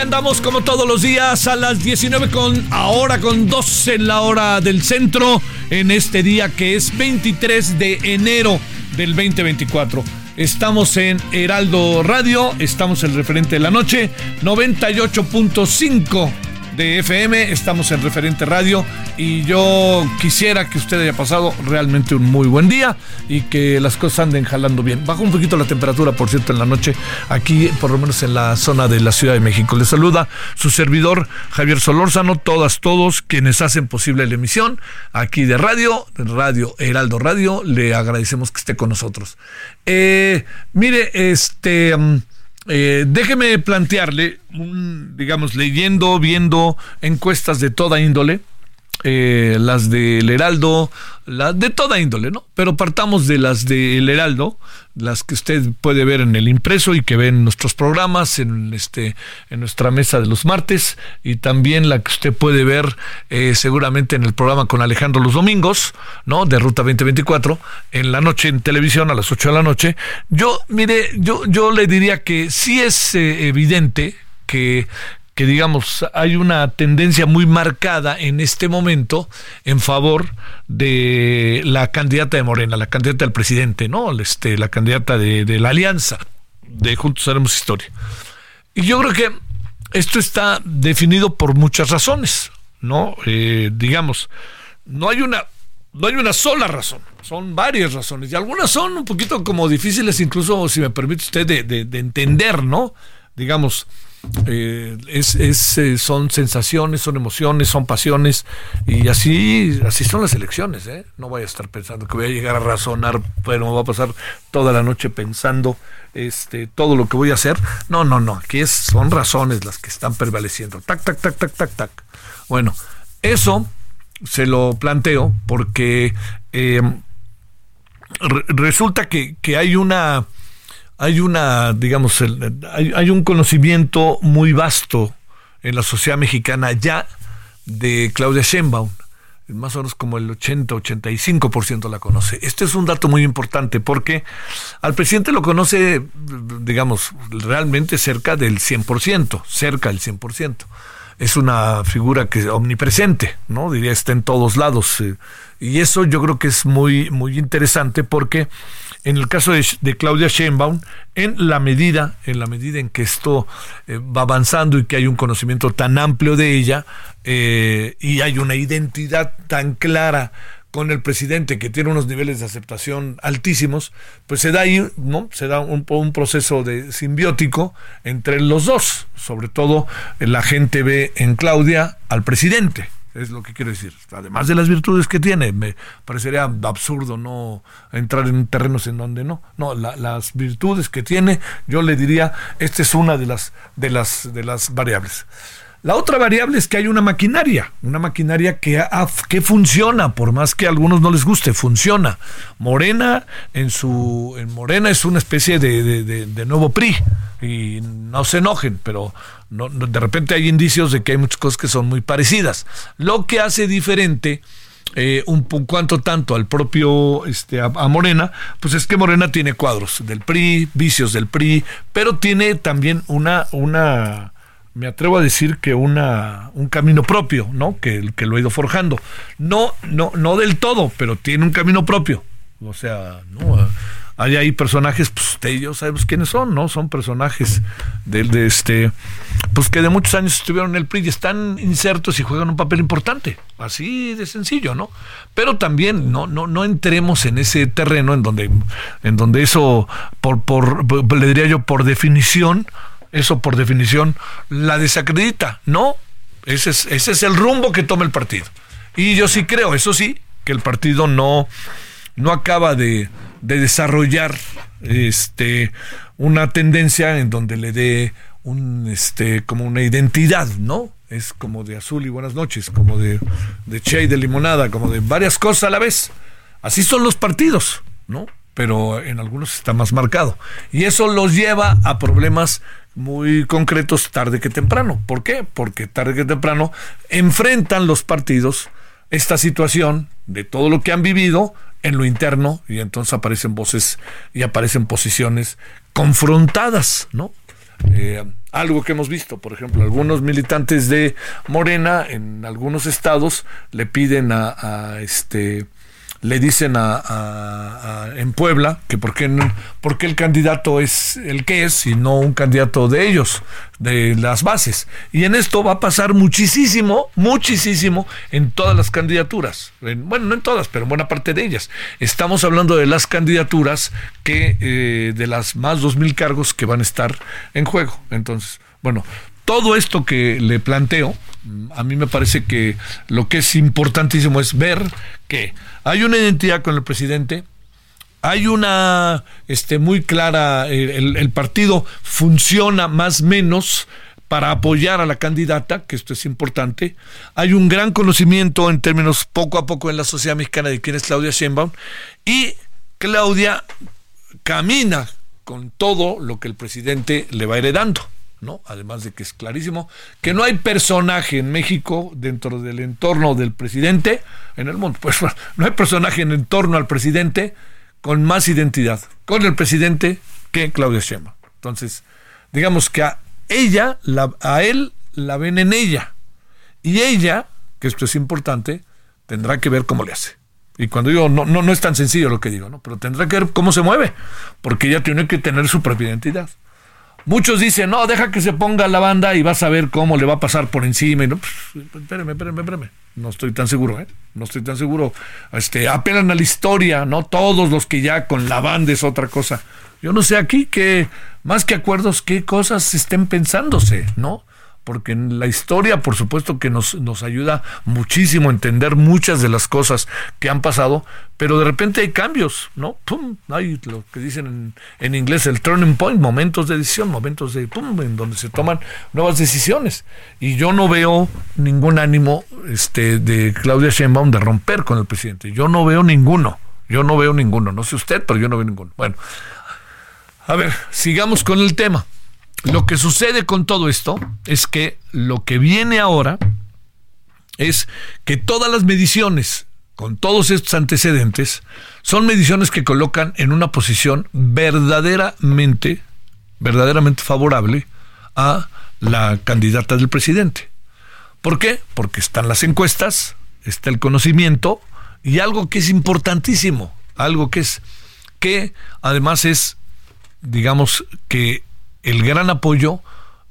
Andamos como todos los días a las 19 con ahora con 12 en la hora del centro en este día que es 23 de enero del 2024. Estamos en Heraldo Radio, estamos el referente de la noche 98.5 de FM, estamos en referente radio y yo quisiera que usted haya pasado realmente un muy buen día y que las cosas anden jalando bien. Bajó un poquito la temperatura, por cierto, en la noche, aquí por lo menos en la zona de la Ciudad de México. Le saluda su servidor Javier Solórzano, todas, todos quienes hacen posible la emisión aquí de radio, de Radio Heraldo Radio, le agradecemos que esté con nosotros. Eh, mire, este... mm, eh, déjeme plantearle, un, digamos, leyendo, viendo encuestas de toda índole, eh, las del Heraldo, de toda índole, ¿no? Pero partamos de las del Heraldo, las que usted puede ver en el impreso y que ven en nuestros programas, en este, en nuestra mesa de los martes, y también la que usted puede ver eh, seguramente en el programa con Alejandro los domingos, ¿no? De Ruta 2024, en la noche en televisión a las 8 de la noche. Yo, mire, yo, yo le diría que sí es eh, evidente que, que digamos hay una tendencia muy marcada en este momento en favor de la candidata de Morena, la candidata del presidente, ¿no? Este, la candidata de, la alianza de Juntos Haremos Historia. Y yo creo que esto está definido por muchas razones, ¿no? Eh, digamos, no hay una no hay una sola razón, son varias razones y algunas son un poquito como difíciles, incluso si me permite usted, de entender, ¿no? Digamos, eh, es, es, eh, son sensaciones, son emociones, son pasiones y así, así son las elecciones, ¿eh? No voy a estar pensando que voy a llegar a razonar, pero me va a pasar toda la noche pensando este, todo lo que voy a hacer. No, no, no, aquí son razones las que están prevaleciendo. Tac, tac, tac, tac, tac, tac. Bueno, eso se lo planteo porque eh, re- resulta que, que hay una hay una digamos el- hay, un conocimiento muy vasto en la sociedad mexicana ya de Claudia Sheinbaum más o menos como el 80-85% la conoce. Este es un dato muy importante porque al presidente lo conoce, digamos, realmente cerca del 100%, cerca del 100% es una figura que omnipresente, ¿no? Diría está en todos lados. eh, Y eso yo creo que es muy, muy interesante porque en el caso de, Claudia Sheinbaum, en la medida, en la medida en que esto eh, va avanzando y que hay un conocimiento tan amplio de ella eh, y hay una identidad tan clara con el presidente que tiene unos niveles de aceptación altísimos, pues se da ahí, ¿no? Se da un, un proceso de simbiótico entre los dos. Sobre todo la gente ve en Claudia al presidente es lo que quiero decir. Además de las virtudes que tiene, me parecería absurdo no entrar en terrenos en donde no. No, las virtudes que tiene, yo le diría, esta es una de las, de las, de las variables. La otra variable es que hay una maquinaria, una maquinaria que, que funciona, por más que a algunos no les guste, funciona. Morena en su en Morena es una especie de, de, nuevo PRI y no se enojen, pero no, de repente hay indicios de que hay muchas cosas que son muy parecidas. Lo que hace diferente eh, un, cuanto tanto al propio este, a, Morena, pues es que Morena tiene cuadros del PRI, vicios del PRI, pero tiene también una, una me atrevo a decir que una, un camino propio, ¿no? Que, que lo ha ido forjando. No, no, no del todo, pero tiene un camino propio. O sea, ¿no? Hay ahí personajes, pues ellos sabemos quiénes son, ¿no? Son personajes de, de, este, pues que de muchos años estuvieron en el PRI y están insertos y juegan un papel importante, así de sencillo, ¿no? Pero también no, no, no entremos en ese terreno en donde, en donde eso, por, por, le diría yo, por definición, eso por definición la desacredita. No, ese es, ese es el rumbo que toma el partido. Y yo sí creo, eso sí, que el partido no, no acaba de, de desarrollar este, una tendencia en donde le dé un, este, como una identidad, ¿no? Es como de azul y buenas noches, como de, de che y de limonada, como de varias cosas a la vez. Así son los partidos, ¿no? Pero en algunos está más marcado. Y eso los lleva a problemas muy concretos tarde que temprano. ¿Por qué? Porque tarde que temprano enfrentan los partidos esta situación de todo lo que han vivido en lo interno y entonces aparecen voces y aparecen posiciones confrontadas, ¿no? Eh, algo que hemos visto, por ejemplo, algunos militantes de Morena en algunos estados le piden a, a este le dicen a, en Puebla que por qué, el candidato es el que es y no un candidato de ellos, de las bases. Y en esto va a pasar muchísimo, muchísimo en todas las candidaturas. bueno, no en todas, pero en buena parte de ellas. Estamos hablando de las candidaturas que, eh, de las más dos mil cargos que van a estar en juego. Entonces, bueno, todo esto que le planteo, a mí me parece que lo que es importantísimo es ver que hay una identidad con el presidente, hay una este, muy clara, el, partido funciona más menos para apoyar a la candidata, que esto es importante. Hay un gran conocimiento en términos poco a poco en la sociedad mexicana de quién es Claudia Sheinbaum y Claudia camina con todo lo que el presidente le va heredando. ¿No? Además de que es clarísimo que no hay personaje en México dentro del entorno del presidente en el mundo. Pues no hay personaje en torno al presidente con más identidad con el presidente que Claudia Sheinbaum. Entonces, digamos que a ella, a él la ven en ella. Y ella, que esto es importante, tendrá que ver cómo le hace. Y cuando digo, no, no, no es tan sencillo lo que digo, ¿no? Pero tendrá que ver cómo se mueve, porque ella tiene que tener su propia identidad. Muchos dicen, no, deja que se ponga la banda y vas a ver cómo le va a pasar por encima. Y no, pues, espérame, espérame. No estoy tan seguro, ¿eh? No estoy tan seguro. Este, apelan a la historia, ¿no? Todos los que ya con la banda es otra cosa. Yo no sé aquí que, más que acuerdos, qué cosas estén pensándose, ¿no? Porque la historia, por supuesto, que nos, nos ayuda muchísimo a entender muchas de las cosas que han pasado, pero de repente hay cambios, ¿no? ¡Pum! Hay lo que dicen en, en inglés el turning point, momentos de decisión, momentos de ¡pum! en donde se toman nuevas decisiones. Y yo no veo ningún ánimo este, de Claudia Sheinbaum de romper con el presidente. Yo no veo ninguno. Yo no veo ninguno. No sé usted, pero yo no veo ninguno. Bueno, a ver, sigamos con el tema. Lo que sucede con todo esto es que lo que viene ahora es que todas las mediciones con todos estos antecedentes son mediciones que colocan en una posición verdaderamente verdaderamente favorable a la candidata del presidente. ¿Por qué? Porque están las encuestas, está el conocimiento y algo que es importantísimo, algo que es, que además es, digamos, que el gran apoyo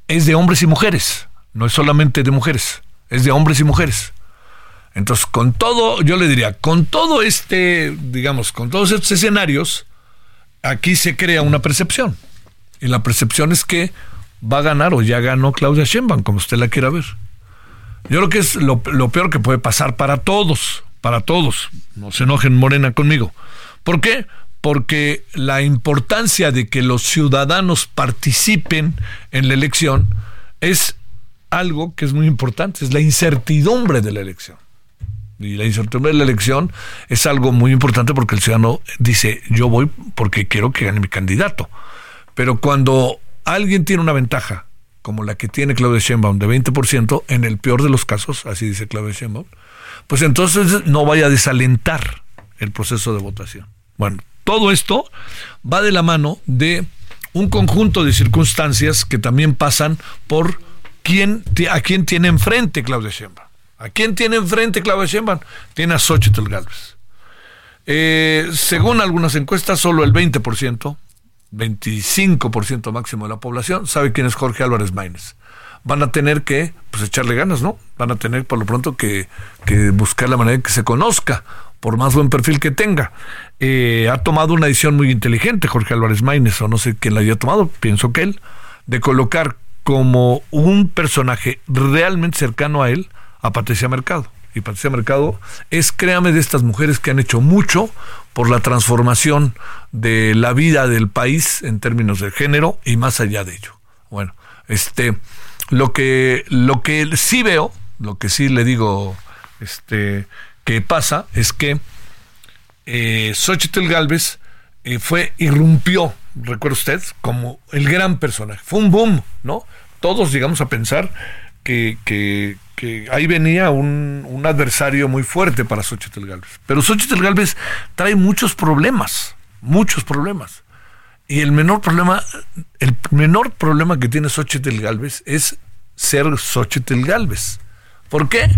es de hombres y mujeres, no es solamente de mujeres, es de hombres y mujeres. Entonces, con todo, yo le diría, con todo este, digamos, con todos estos escenarios, aquí se crea una percepción. Y la percepción es que va a ganar o ya ganó Claudia Sheinbaum, como usted la quiera ver. Yo creo que es lo, lo peor que puede pasar para todos, para todos. No se enojen Morena conmigo. ¿Por qué? Porque la importancia de que los ciudadanos participen en la elección es algo que es muy importante, es la incertidumbre de la elección. Y la incertidumbre de la elección es algo muy importante porque el ciudadano dice, yo voy porque quiero que gane mi candidato. Pero cuando alguien tiene una ventaja, como la que tiene Claudia Sheinbaum de 20%, en el peor de los casos, así dice Claudia Sheinbaum, pues entonces no vaya a desalentar el proceso de votación. Bueno, todo esto va de la mano de un conjunto de circunstancias que también pasan por quién, a quién tiene enfrente Claudia Sheinbaum. ¿A quién tiene enfrente Claudia Sheinbaum? Tiene a Xochitl Galvez. Eh, según algunas encuestas, solo el 20%, 25% máximo de la población sabe quién es Jorge Álvarez Maínez. Van a tener que pues, echarle ganas, ¿no? Van a tener por lo pronto que, que buscar la manera de que se conozca, por más buen perfil que tenga. Eh, ha tomado una decisión muy inteligente Jorge Álvarez Maínez, o no sé quién la haya tomado, pienso que él, de colocar como un personaje realmente cercano a él a Patricia Mercado. Y Patricia Mercado es, créame, de estas mujeres que han hecho mucho por la transformación de la vida del país en términos de género y más allá de ello. Bueno, este, lo que, lo que sí veo, lo que sí le digo, este, que pasa es que eh, Xochitl Galvez eh, fue, irrumpió, recuerda usted, como el gran personaje. Fue un boom, ¿no? Todos llegamos a pensar que, ahí venía un, un, adversario muy fuerte para Xochitl Galvez. Pero Xochitl Galvez trae muchos problemas, muchos problemas. Y el menor problema, el menor problema que tiene Xochitl Galvez es ser Xochitl Galvez. ¿Por qué?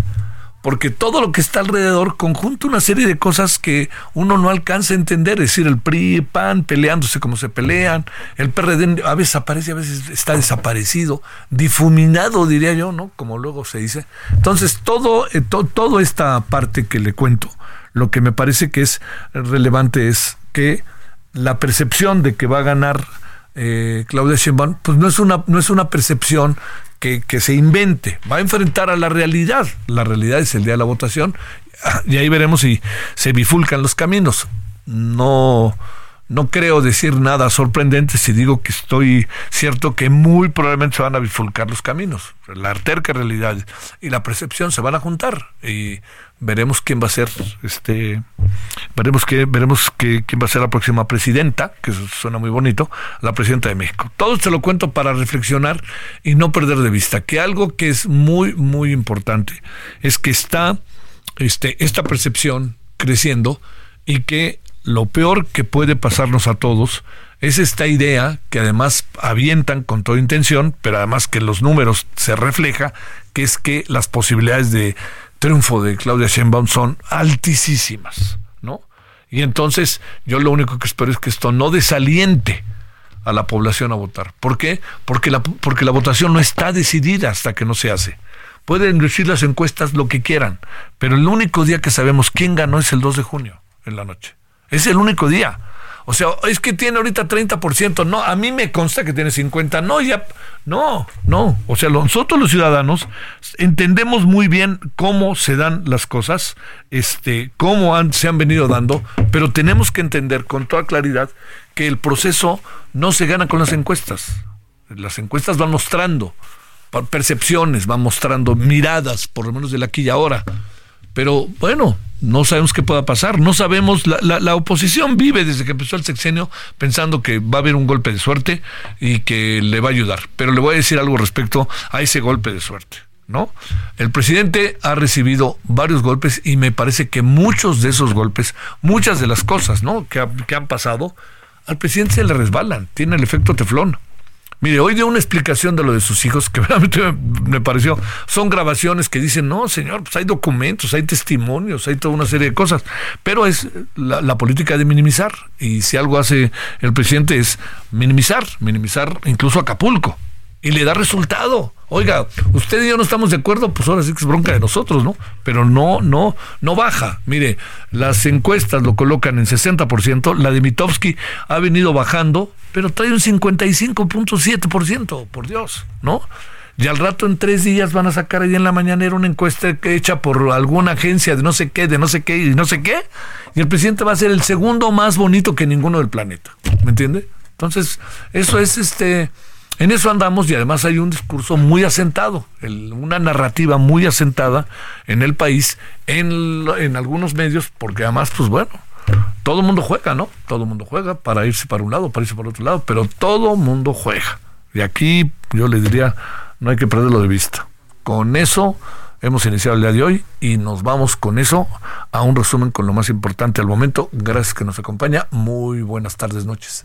Porque todo lo que está alrededor conjunta una serie de cosas que uno no alcanza a entender, es decir, el PRI, PAN peleándose como se pelean, el PRD a veces aparece, a veces está desaparecido, difuminado diría yo, ¿no? Como luego se dice. Entonces, todo, eh, toda esta parte que le cuento, lo que me parece que es relevante es que la percepción de que va a ganar eh, Claudia Sheinbaum, pues no es una no es una percepción que, se invente, va a enfrentar a la realidad. La realidad es el día de la votación y ahí veremos si se bifulcan los caminos. No, no creo decir nada sorprendente si digo que estoy cierto que muy probablemente se van a bifulcar los caminos. La terca realidad y la percepción se van a juntar y veremos quién va a ser este veremos que veremos que, quién va a ser la próxima presidenta que suena muy bonito la presidenta de México todo se lo cuento para reflexionar y no perder de vista que algo que es muy muy importante es que está este esta percepción creciendo y que lo peor que puede pasarnos a todos es esta idea que además avientan con toda intención, pero además que los números se refleja, que es que las posibilidades de triunfo de Claudia Sheinbaum son altísimas, ¿no? Y entonces yo lo único que espero es que esto no desaliente a la población a votar. ¿Por qué? Porque la, porque la votación no está decidida hasta que no se hace. Pueden decir las encuestas lo que quieran, pero el único día que sabemos quién ganó es el 2 de junio, en la noche. Es el único día. O sea, es que tiene ahorita 30%. No, a mí me consta que tiene 50%. No, ya. No, no. O sea, nosotros los ciudadanos entendemos muy bien cómo se dan las cosas, este, cómo se han venido dando, pero tenemos que entender con toda claridad que el proceso no se gana con las encuestas. Las encuestas van mostrando percepciones, van mostrando miradas, por lo menos de la aquí y ahora. Pero bueno, no sabemos qué pueda pasar, no sabemos, la, la, oposición vive desde que empezó el sexenio pensando que va a haber un golpe de suerte y que le va a ayudar, pero le voy a decir algo respecto a ese golpe de suerte. ¿No? El presidente ha recibido varios golpes y me parece que muchos de esos golpes, muchas de las cosas ¿no? que, que han pasado, al presidente se le resbalan, tiene el efecto teflón. Mire, hoy dio una explicación de lo de sus hijos que realmente me pareció. Son grabaciones que dicen, no, señor, pues hay documentos, hay testimonios, hay toda una serie de cosas. Pero es la, política de minimizar. Y si algo hace el presidente es minimizar, minimizar incluso Acapulco y le da resultado. Oiga, usted y yo no estamos de acuerdo, pues ahora sí que es bronca de nosotros, ¿no? Pero no, no, no baja. Mire, las encuestas lo colocan en 60%, la de Mitowski ha venido bajando, pero trae un 55.7%, por Dios, ¿no? Y al rato en tres días van a sacar ahí en la mañanera una encuesta hecha por alguna agencia de no sé qué, de no sé qué y no sé qué. Y el presidente va a ser el segundo más bonito que ninguno del planeta. ¿Me entiende? Entonces, eso es este en eso andamos y además hay un discurso muy asentado, una narrativa muy asentada en el país, en, en algunos medios, porque además, pues bueno, todo el mundo juega, ¿no? Todo el mundo juega para irse para un lado, para irse para otro lado, pero todo el mundo juega. Y aquí yo le diría, no hay que perderlo de vista. Con eso hemos iniciado el día de hoy y nos vamos con eso a un resumen con lo más importante al momento. Gracias que nos acompaña. Muy buenas tardes, noches.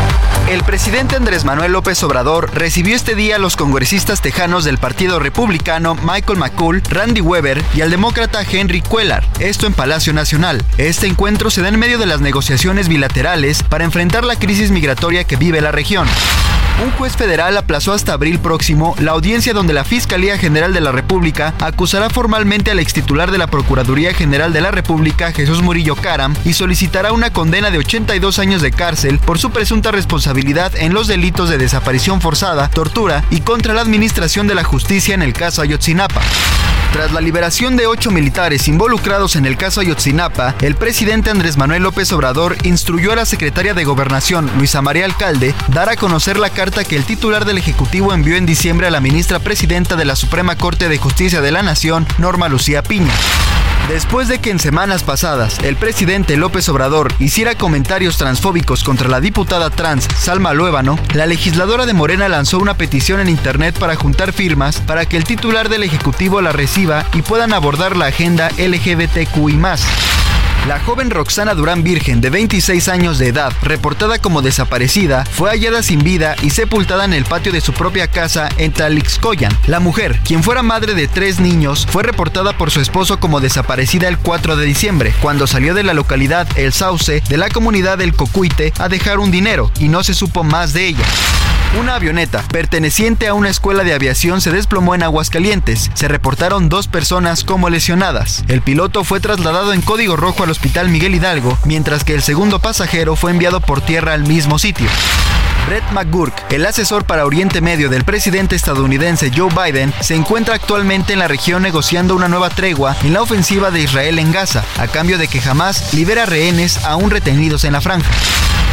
El presidente Andrés Manuel López Obrador recibió este día a los congresistas tejanos del Partido Republicano Michael McCool, Randy Weber y al demócrata Henry Cuellar, esto en Palacio Nacional. Este encuentro se da en medio de las negociaciones bilaterales para enfrentar la crisis migratoria que vive la región. Un juez federal aplazó hasta abril próximo la audiencia donde la Fiscalía General de la República acusará formalmente al extitular de la Procuraduría General de la República, Jesús Murillo Caram, y solicitará una condena de 82 años de cárcel por su presunta responsabilidad en los delitos de desaparición forzada, tortura y contra la administración de la justicia en el caso Ayotzinapa. Tras la liberación de ocho militares involucrados en el caso Ayotzinapa, el presidente Andrés Manuel López Obrador instruyó a la secretaria de Gobernación, Luisa María Alcalde, dar a conocer la carta que el titular del Ejecutivo envió en diciembre a la ministra presidenta de la Suprema Corte de Justicia de la Nación, Norma Lucía Piña. Después de que en semanas pasadas el presidente López Obrador hiciera comentarios transfóbicos contra la diputada trans Salma Luébano, la legisladora de Morena lanzó una petición en internet para juntar firmas para que el titular del Ejecutivo la reciba y puedan abordar la agenda LGBTQI. La joven Roxana Durán Virgen, de 26 años de edad, reportada como desaparecida, fue hallada sin vida y sepultada en el patio de su propia casa en Tlalixcoyan. La mujer, quien fuera madre de tres niños, fue reportada por su esposo como desaparecida el 4 de diciembre, cuando salió de la localidad El Sauce de la comunidad del Cocuite a dejar un dinero y no se supo más de ella. Una avioneta perteneciente a una escuela de aviación se desplomó en Aguascalientes. Se reportaron dos personas como lesionadas. El piloto fue trasladado en código rojo al Hospital Miguel Hidalgo, mientras que el segundo pasajero fue enviado por tierra al mismo sitio. Brett McGurk, el asesor para Oriente Medio del presidente estadounidense Joe Biden, se encuentra actualmente en la región negociando una nueva tregua en la ofensiva de Israel en Gaza, a cambio de que jamás libera rehenes aún retenidos en la franja.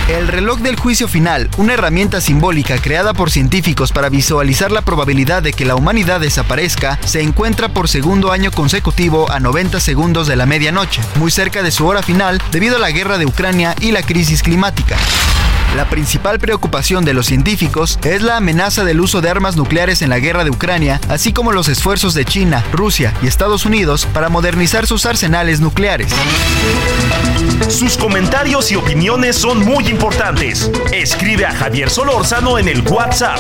El reloj del juicio final, una herramienta simbólica creada por científicos para visualizar la probabilidad de que la humanidad desaparezca, se encuentra por segundo año consecutivo a 90 segundos de la medianoche, muy cerca de su hora final debido a la guerra de Ucrania y la crisis climática. La principal preocupación de los científicos es la amenaza del uso de armas nucleares en la guerra de Ucrania, así como los esfuerzos de China, Rusia y Estados Unidos para modernizar sus arsenales nucleares. Sus comentarios y opiniones son muy importantes. Escribe a Javier Solórzano en el WhatsApp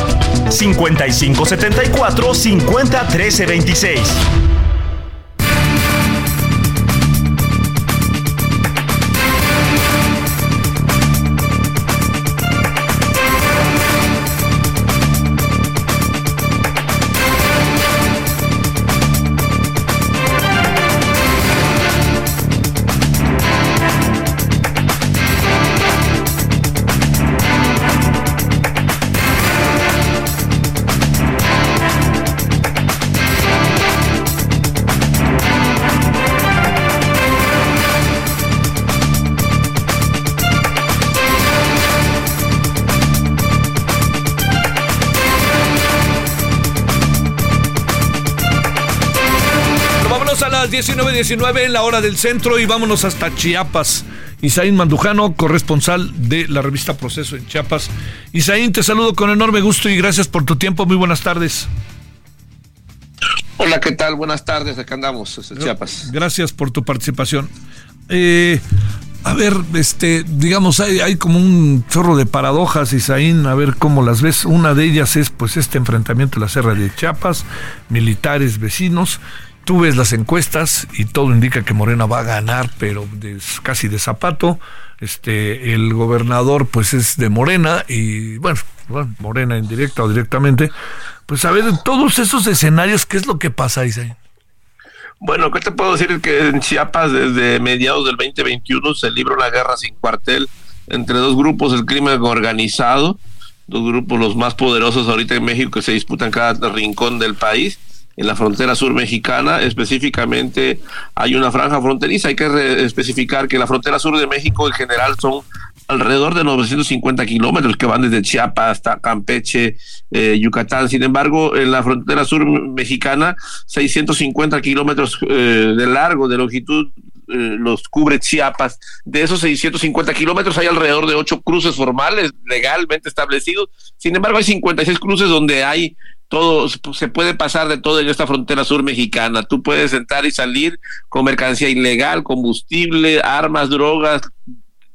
5574 50 26. 19.19 en la hora del centro y vámonos hasta Chiapas. Isaín Mandujano, corresponsal de la revista Proceso en Chiapas. Isaín, te saludo con enorme gusto y gracias por tu tiempo. Muy buenas tardes. Hola, ¿qué tal? Buenas tardes, acá andamos, Chiapas. Gracias por tu participación. Eh, a ver, este, digamos, hay, hay como un chorro de paradojas, Isaín, a ver cómo las ves. Una de ellas es pues este enfrentamiento en la Serra de Chiapas, militares, vecinos. Tú ves las encuestas y todo indica que Morena va a ganar, pero casi de zapato. Este, el gobernador pues es de Morena y bueno, bueno, Morena indirecta o directamente. Pues a ver, en todos esos escenarios, ¿qué es lo que pasa, Isaín? Bueno, ¿qué te puedo decir? Que en Chiapas desde mediados del 2021 se libra una guerra sin cuartel entre dos grupos del crimen organizado, dos grupos los más poderosos ahorita en México que se disputan cada rincón del país. En la frontera sur mexicana, específicamente, hay una franja fronteriza. Hay que especificar que la frontera sur de México en general son alrededor de 950 kilómetros que van desde Chiapas hasta Campeche, eh, Yucatán. Sin embargo, en la frontera sur mexicana, 650 kilómetros eh, de largo, de longitud, eh, los cubre Chiapas. De esos 650 kilómetros hay alrededor de ocho cruces formales legalmente establecidos. Sin embargo, hay 56 cruces donde hay todo, se puede pasar de todo en esta frontera sur mexicana. Tú puedes entrar y salir con mercancía ilegal, combustible, armas, drogas,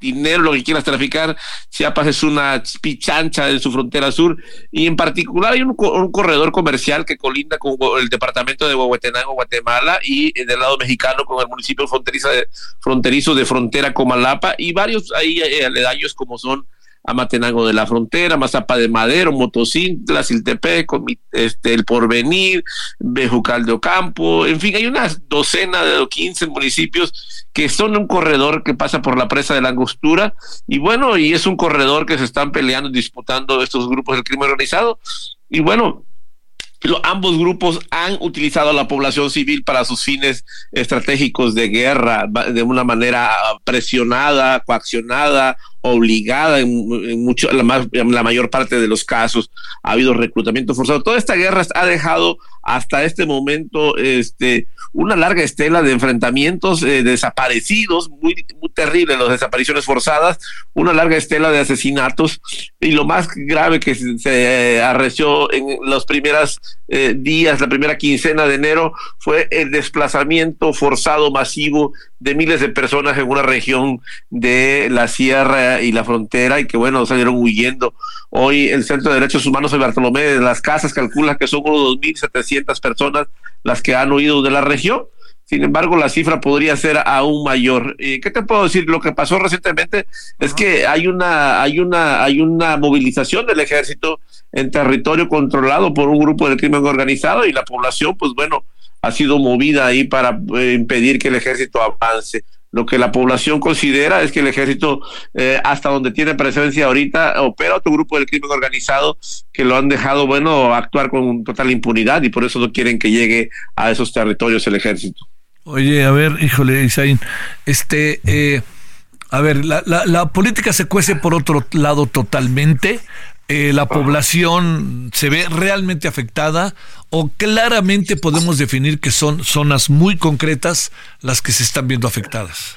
dinero, lo que quieras traficar. Chiapas es una pichancha en su frontera sur y en particular hay un, corredor comercial que colinda con el departamento de Huehuetenango, Guatemala y del lado mexicano con el municipio fronterizo de, fronterizo de frontera Comalapa y varios ahí eh, aledaños como son Amatenango de la Frontera, Mazapa de Madero, Motocintla, Siltepec, este, El Porvenir, Bejucal de Ocampo, en fin, hay una docena de 15 municipios que son un corredor que pasa por la presa de la Angostura y bueno, y es un corredor que se están peleando, disputando estos grupos del crimen organizado y bueno, ambos grupos han utilizado a la población civil para sus fines estratégicos de guerra de una manera presionada, coaccionada obligada en, mucho, la, la, mayor parte de los casos ha habido reclutamiento forzado. Toda esta guerra ha dejado hasta este momento este, una larga estela de enfrentamientos eh, desaparecidos, muy, muy terrible las desapariciones forzadas, una larga estela de asesinatos y lo más grave que se, arreció en los primeros eh, días, la primera quincena de enero, fue el desplazamiento forzado masivo de miles de personas en una región de la sierra y la frontera y que bueno, salieron huyendo. Hoy el Centro de Derechos Humanos de Bartolomé de las Casas calcula que son unos 2.700 personas las que han huido de la región. Sin embargo, la cifra podría ser aún mayor. ¿Qué te puedo decir? Lo que pasó recientemente es que hay una, hay una, hay una movilización del ejército en territorio controlado por un grupo de crimen organizado y la población, pues bueno, ha sido movida ahí para eh, impedir que el ejército avance. Lo que la población considera es que el ejército, eh, hasta donde tiene presencia ahorita, opera otro grupo del crimen organizado que lo han dejado, bueno, actuar con total impunidad y por eso no quieren que llegue a esos territorios el ejército. Oye, a ver, híjole, Isaín, este, eh, a ver, la, la, la política se cuece por otro lado totalmente. Eh, la población se ve realmente afectada o claramente podemos definir que son zonas muy concretas las que se están viendo afectadas?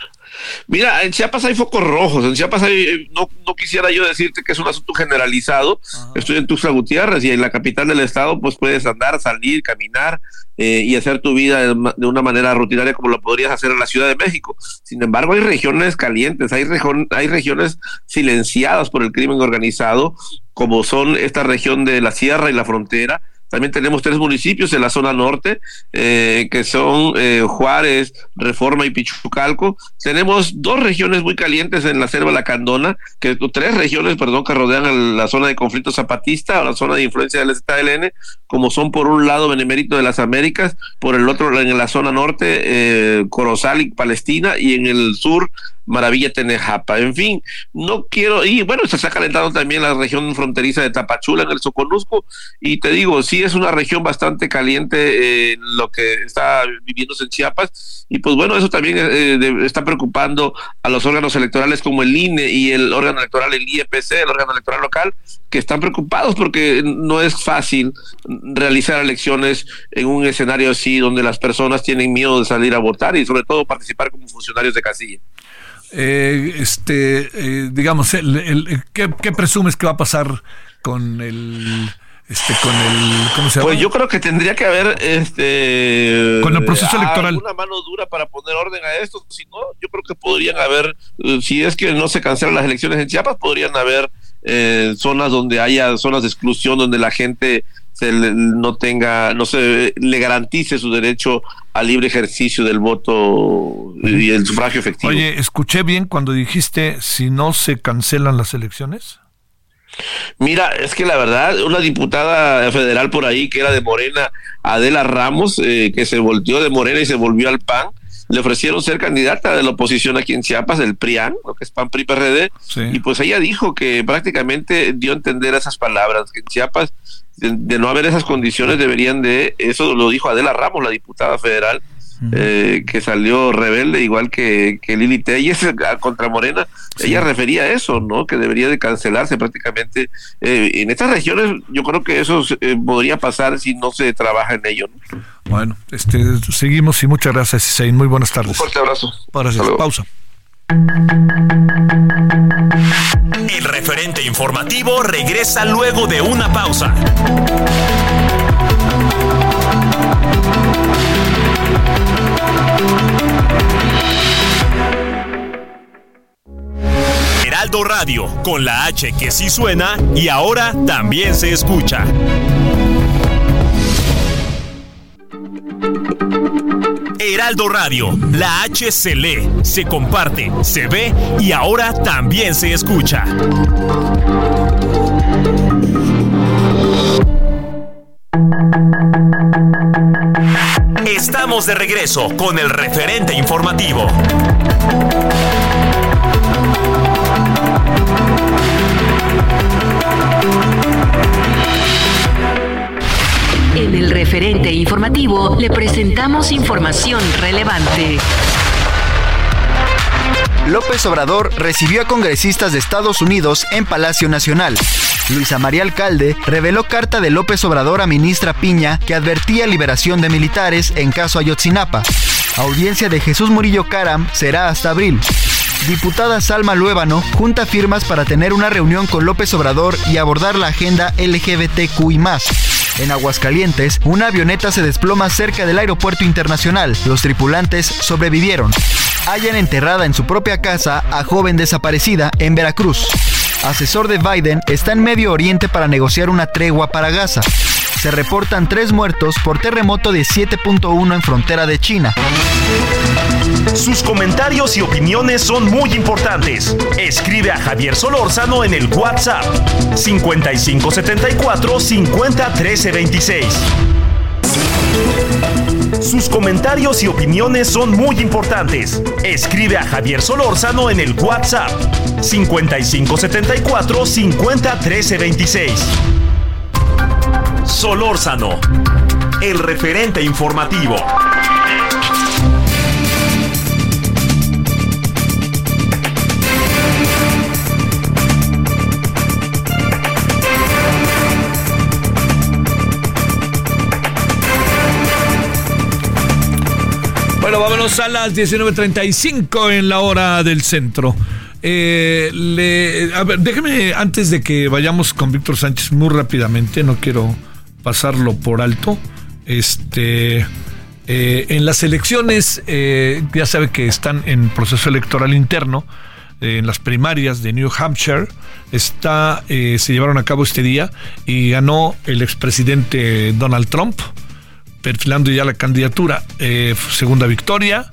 Mira, en Chiapas hay focos rojos. En Chiapas hay, eh, no, no quisiera yo decirte que es un asunto generalizado. Estoy en Tuxtla Gutiérrez y en la capital del estado, pues puedes andar, salir, caminar eh, y hacer tu vida de, una manera rutinaria como lo podrías hacer en la Ciudad de México. Sin embargo, hay regiones calientes, hay, hay regiones silenciadas por el crimen organizado, como son esta región de la Sierra y la Frontera también tenemos tres municipios en la zona norte, eh, que son eh, Juárez, Reforma y Pichucalco. Tenemos dos regiones muy calientes en la selva Lacandona, que tres regiones, perdón, que rodean la zona de conflicto zapatista o la zona de influencia del ZLN, como son por un lado Benemérito de las Américas, por el otro en la zona norte eh, Corozal y Palestina, y en el sur Maravilla Tenejapa. En fin, no quiero, y bueno, se está calentando también la región fronteriza de Tapachula en el Soconusco, y te digo, sí es una región bastante caliente eh, lo que está viviéndose en Chiapas, y pues bueno, eso también eh, está preocupando a los órganos electorales como el INE y el órgano electoral, el IEPC, el órgano electoral local, que están preocupados porque no es fácil realizar elecciones en un escenario así donde las personas tienen miedo de salir a votar y sobre todo participar como funcionarios de casilla. Eh, este, eh, digamos, el, ¿qué, presumes que va a pasar con el, este con el ¿cómo se llama? Pues yo creo que tendría que haber este con el proceso electoral una mano dura para poner orden a esto, si no, yo creo que podrían haber eh, si es que no se cancelan las elecciones en Chiapas, podrían haber eh, zonas donde haya zonas de exclusión donde la gente se le, no tenga, no se le garantice su derecho al libre ejercicio del voto y el sufragio efectivo. Oye, escuché bien cuando dijiste si no se cancelan las elecciones. Mira, es que la verdad, una diputada federal por ahí que era de Morena, Adela Ramos, eh, que se volteó de Morena y se volvió al PAN, le ofrecieron ser candidata de la oposición aquí en Chiapas, del PRIAN, lo que es PAN PRI PRD, sí. y pues ella dijo que prácticamente dio a entender esas palabras, que en Chiapas de, de, no haber esas condiciones deberían de, eso lo dijo Adela Ramos, la diputada federal, uh -huh. eh, que salió rebelde, igual que, que Lili Telles contra Morena, sí. ella refería a eso, ¿no? Que debería de cancelarse prácticamente. Eh, en estas regiones yo creo que eso eh, podría pasar si no se trabaja en ello. ¿no? Bueno, este, seguimos y muchas gracias, Isaín. Muy buenas tardes. Un fuerte abrazo. Gracias. Pausa. El referente informativo regresa luego de una pausa. Heraldo Radio, con la H que sí suena y ahora también se escucha. Heraldo Radio, la H se lee, se comparte, se ve y ahora también se escucha. Estamos de regreso con el referente informativo. Informativo le presentamos información relevante. López Obrador recibió a congresistas de Estados Unidos en Palacio Nacional. Luisa María Alcalde reveló carta de López Obrador a ministra Piña que advertía liberación de militares en caso Ayotzinapa. Audiencia de Jesús Murillo Caram será hasta abril. Diputada Salma Luébano junta firmas para tener una reunión con López Obrador y abordar la agenda LGBTQI. En Aguascalientes, una avioneta se desploma cerca del aeropuerto internacional. Los tripulantes sobrevivieron. Hayan enterrada en su propia casa a joven desaparecida en Veracruz. Asesor de Biden está en Medio Oriente para negociar una tregua para Gaza. Se reportan tres muertos por terremoto de 7.1 en frontera de China. Sus comentarios y opiniones son muy importantes. Escribe a Javier Solórzano en el WhatsApp 5574 50 13 26. Sus comentarios y opiniones son muy importantes. Escribe a Javier Solórzano en el WhatsApp 5574 50 13 26. Solórzano, el referente informativo. Bueno, vámonos a las 19.35 en la hora del centro. Eh, a ver, déjeme, antes de que vayamos con Víctor Sánchez muy rápidamente, no quiero pasarlo por alto. Este, eh, en las elecciones, eh, ya sabe que están en proceso electoral interno, eh, en las primarias de New Hampshire, está, se llevaron a cabo este día y ganó el expresidente Donald Trump perfilando ya la candidatura. Segunda victoria,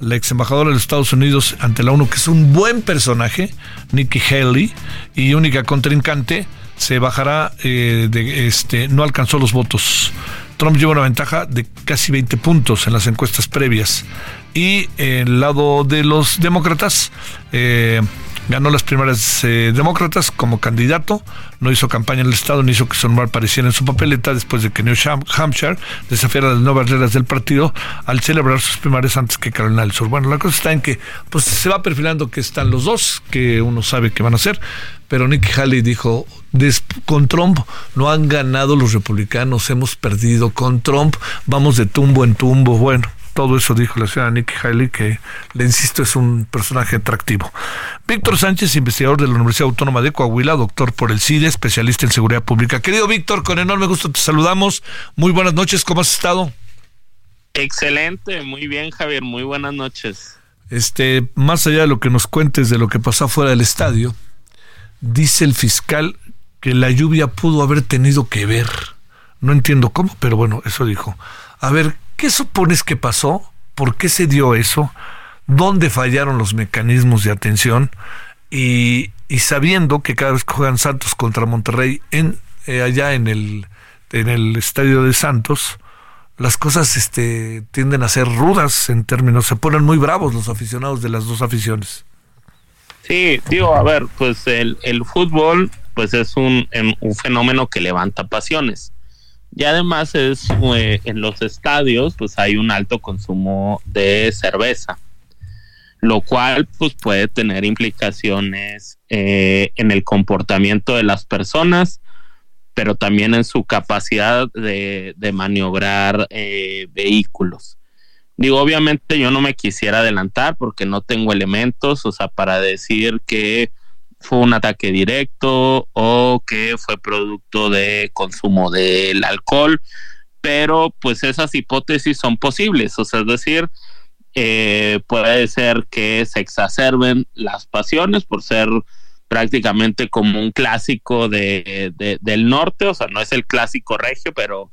la ex embajadora de los Estados Unidos ante la ONU, que es un buen personaje, Nikki Haley, y única contrincante, se bajará eh, de este, no alcanzó los votos. Trump lleva una ventaja de casi 20 puntos en las encuestas previas. Y el lado de los demócratas, eh, ganó las primarias eh, demócratas como candidato, no hizo campaña en el estado, ni hizo que su nombre apareciera en su papeleta después de que New Hampshire desafiara las nuevas reglas del partido al celebrar sus primarias antes que Carolina del Sur. Bueno, la cosa está en que pues se va perfilando que están los dos, que uno sabe que van a ser, pero Nikki Haley dijo, con Trump no han ganado los republicanos, hemos perdido con Trump, vamos de tumbo en tumbo, bueno todo eso dijo la señora Nikki Haley, que le insisto es un personaje atractivo. Víctor Sánchez, investigador de la Universidad Autónoma de Coahuila, doctor por el CIDE, especialista en seguridad pública. Querido Víctor, con enorme gusto te saludamos. Muy buenas noches, ¿cómo has estado? Excelente, muy bien Javier, muy buenas noches. Este, más allá de lo que nos cuentes de lo que pasó fuera del estadio, dice el fiscal que la lluvia pudo haber tenido que ver. No entiendo cómo, pero bueno, eso dijo. A ver, ¿qué supones que pasó? ¿Por qué se dio eso? ¿Dónde fallaron los mecanismos de atención? Y, y sabiendo que cada vez que juegan Santos contra Monterrey en, eh, allá en el, en el estadio de Santos, las cosas este, tienden a ser rudas en términos, se ponen muy bravos los aficionados de las dos aficiones. Sí, digo, a ver, pues el, el fútbol pues es un, un, fenómeno que levanta pasiones. Y además es eh, en los estadios pues hay un alto consumo de cerveza, lo cual pues puede tener implicaciones eh, en el comportamiento de las personas, pero también en su capacidad de, maniobrar eh, vehículos. Digo, obviamente yo no me quisiera adelantar porque no tengo elementos, o sea, para decir que fue un ataque directo o que fue producto de consumo del alcohol, pero pues esas hipótesis son posibles, o sea, es decir, eh, puede ser que se exacerben las pasiones por ser prácticamente como un clásico de, del norte, o sea, no es el clásico regio, pero,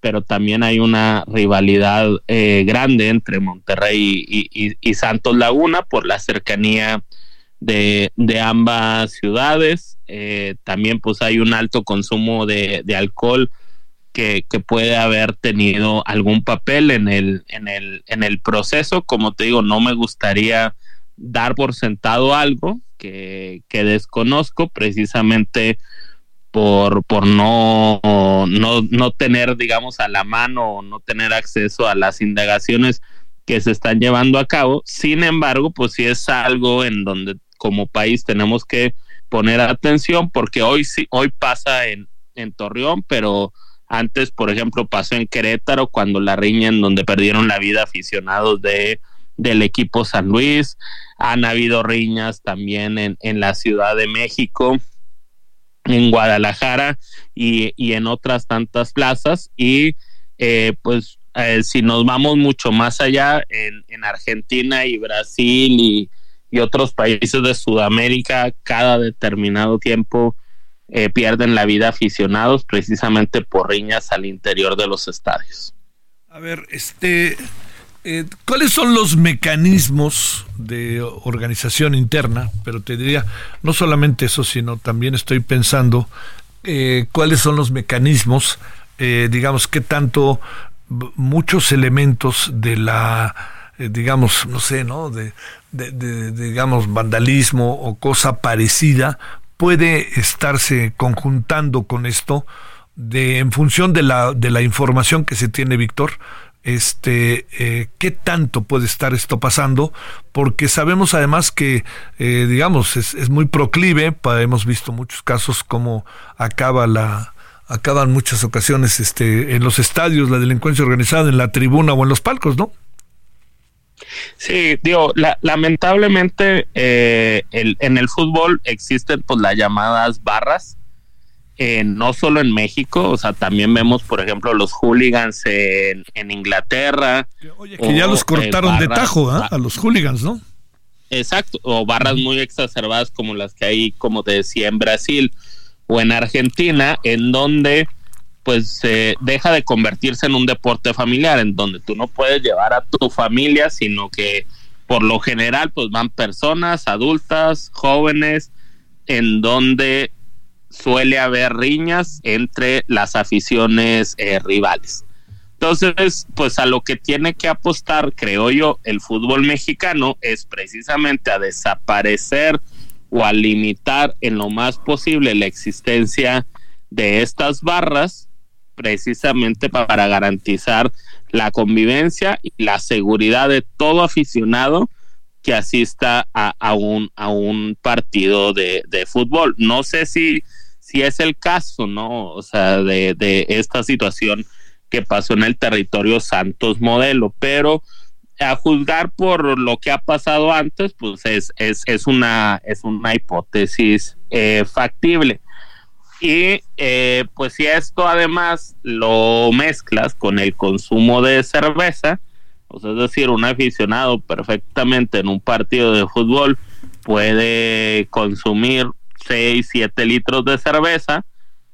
pero también hay una rivalidad eh, grande entre Monterrey y, Santos Laguna por la cercanía de, ambas ciudades. Eh, también pues hay un alto consumo de, alcohol que, que, puede haber tenido algún papel en el, en, el, en el proceso. Como te digo, no me gustaría dar por sentado algo que, desconozco precisamente por, por no, no, no tener, digamos, a la mano o no tener acceso a las indagaciones que se están llevando a cabo. Sin embargo, pues sí es algo en donde como país tenemos que poner atención porque hoy sí, hoy pasa en, en Torreón, pero antes, por ejemplo, pasó en Querétaro cuando la riña en donde perdieron la vida aficionados de del equipo San Luis, han habido riñas también en, en la Ciudad de México, en Guadalajara y, y en otras tantas plazas. Y eh, pues eh, si nos vamos mucho más allá, en, en Argentina y Brasil y, y, otros países de Sudamérica, cada determinado tiempo eh, pierden la vida aficionados precisamente por riñas al interior de los estadios. A ver, este, eh, ¿Cuáles son los mecanismos de organización interna? Pero te diría, no solamente eso, sino también estoy pensando eh, cuáles son los mecanismos, digamos, qué tanto muchos elementos de la, digamos, no sé, ¿no? De, digamos, vandalismo o cosa parecida puede estarse conjuntando con esto de, en función de la, de la información que se tiene, Víctor, este, eh, qué tanto puede estar esto pasando, porque sabemos además que, eh, digamos, es, es, muy proclive, hemos visto muchos casos como acaba la acaban muchas ocasiones este, en los estadios la delincuencia organizada en la tribuna o en los palcos, ¿no? Sí, digo, lamentablemente eh, el, en el fútbol existen pues las llamadas barras, eh, no solo en México, o sea, también vemos, por ejemplo, los hooligans en, Inglaterra. Oye, que ya los cortaron de tajo ¿ah? a los hooligans, ¿no? Exacto, o barras muy exacerbadas como las que hay, como te decía, en Brasil o en Argentina, en donde pues se deja de convertirse en un deporte familiar, en donde tú no puedes llevar a tu familia, sino que por lo general pues van personas adultas, jóvenes, en donde suele haber riñas entre las aficiones eh, rivales. Entonces, pues a lo que tiene que apostar, creo yo, el fútbol mexicano es precisamente a desaparecer o a limitar en lo más posible la existencia de estas barras, precisamente para garantizar la convivencia y la seguridad de todo aficionado que asista a, un, a un partido de, de fútbol. No sé si si es el caso, ¿no? O sea, de, de esta situación que pasó en el territorio Santos Modelo, pero a juzgar por lo que ha pasado antes, pues es, es, es una, es una hipótesis eh, factible. Y eh, pues si esto además lo mezclas con el consumo de cerveza, sea, es decir, un aficionado perfectamente en un partido de fútbol puede consumir 6, 7 litros de cerveza,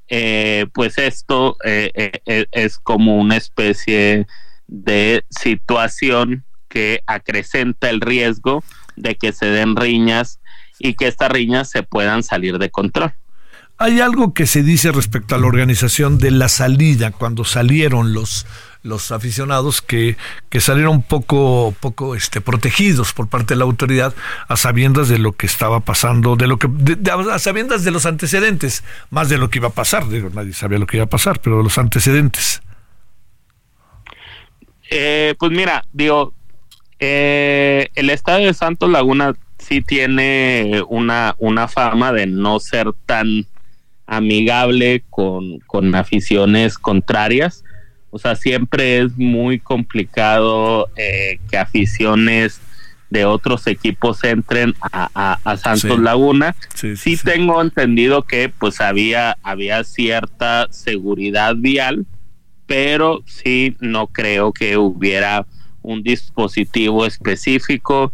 eh, pues esto es como una especie de situación que acrecenta el riesgo de que se den riñas y que estas riñas se puedan salir de control. Hay algo que se dice respecto a la organización de la salida, cuando salieron los, los aficionados que, que salieron poco, poco este, protegidos por parte de la autoridad a sabiendas de lo que estaba pasando, de lo que, a sabiendas de los antecedentes, más de lo que iba a pasar, digo, nadie sabía lo que iba a pasar, pero de los antecedentes. Eh, pues mira, digo, eh, el estadio de Santos Laguna sí tiene una, una fama de no ser tan amigable con, con aficiones contrarias. O sea, siempre es muy complicado eh, que aficiones de otros equipos entren a, Santos Laguna. Sí, tengo entendido que pues había, había cierta seguridad vial, pero sí no creo que hubiera un dispositivo específico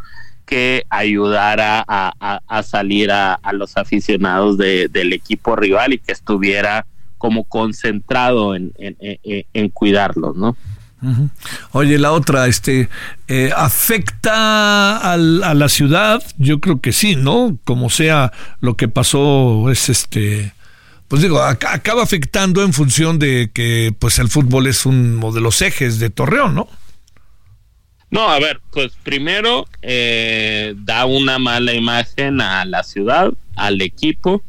que ayudara a, salir a, los aficionados del equipo rival y que estuviera como concentrado en, en, cuidarlos, ¿no? Oye, la otra, este, eh, ¿afecta a la ciudad? Yo creo que sí, ¿no? Como sea lo que pasó, es este, pues digo, acaba afectando en función de que, pues el fútbol es uno de los ejes de Torreón, ¿no? No, a ver, pues primero eh, da una mala imagen a la ciudad, al equipo.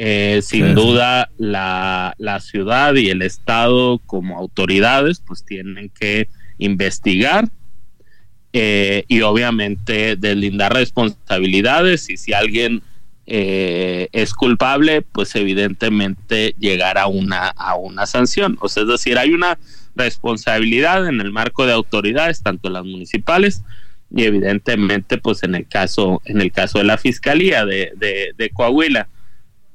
Eh, sin duda, la, la, ciudad y el Estado como autoridades pues tienen que investigar eh, y obviamente deslindar responsabilidades y si alguien es culpable, pues evidentemente llegar a una, a una sanción. O sea, es decir, hay una responsabilidad en el marco de autoridades, tanto las municipales y evidentemente pues en el caso, en el caso de la Fiscalía de, de, Coahuila.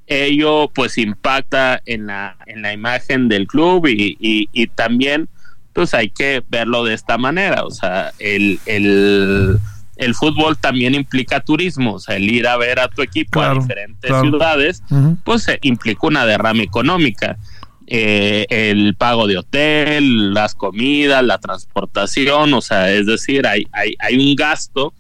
Ello pues impacta en la, en la imagen del club y, y, también pues hay que verlo de esta manera, o sea, el, el, el fútbol también implica turismo, o sea, el ir a ver a tu equipo a diferentes ciudades, pues eh, implica una derrama económica eh, el pago de hotel, las comidas, la transportación, o sea, es decir, hay, hay, hay un gasto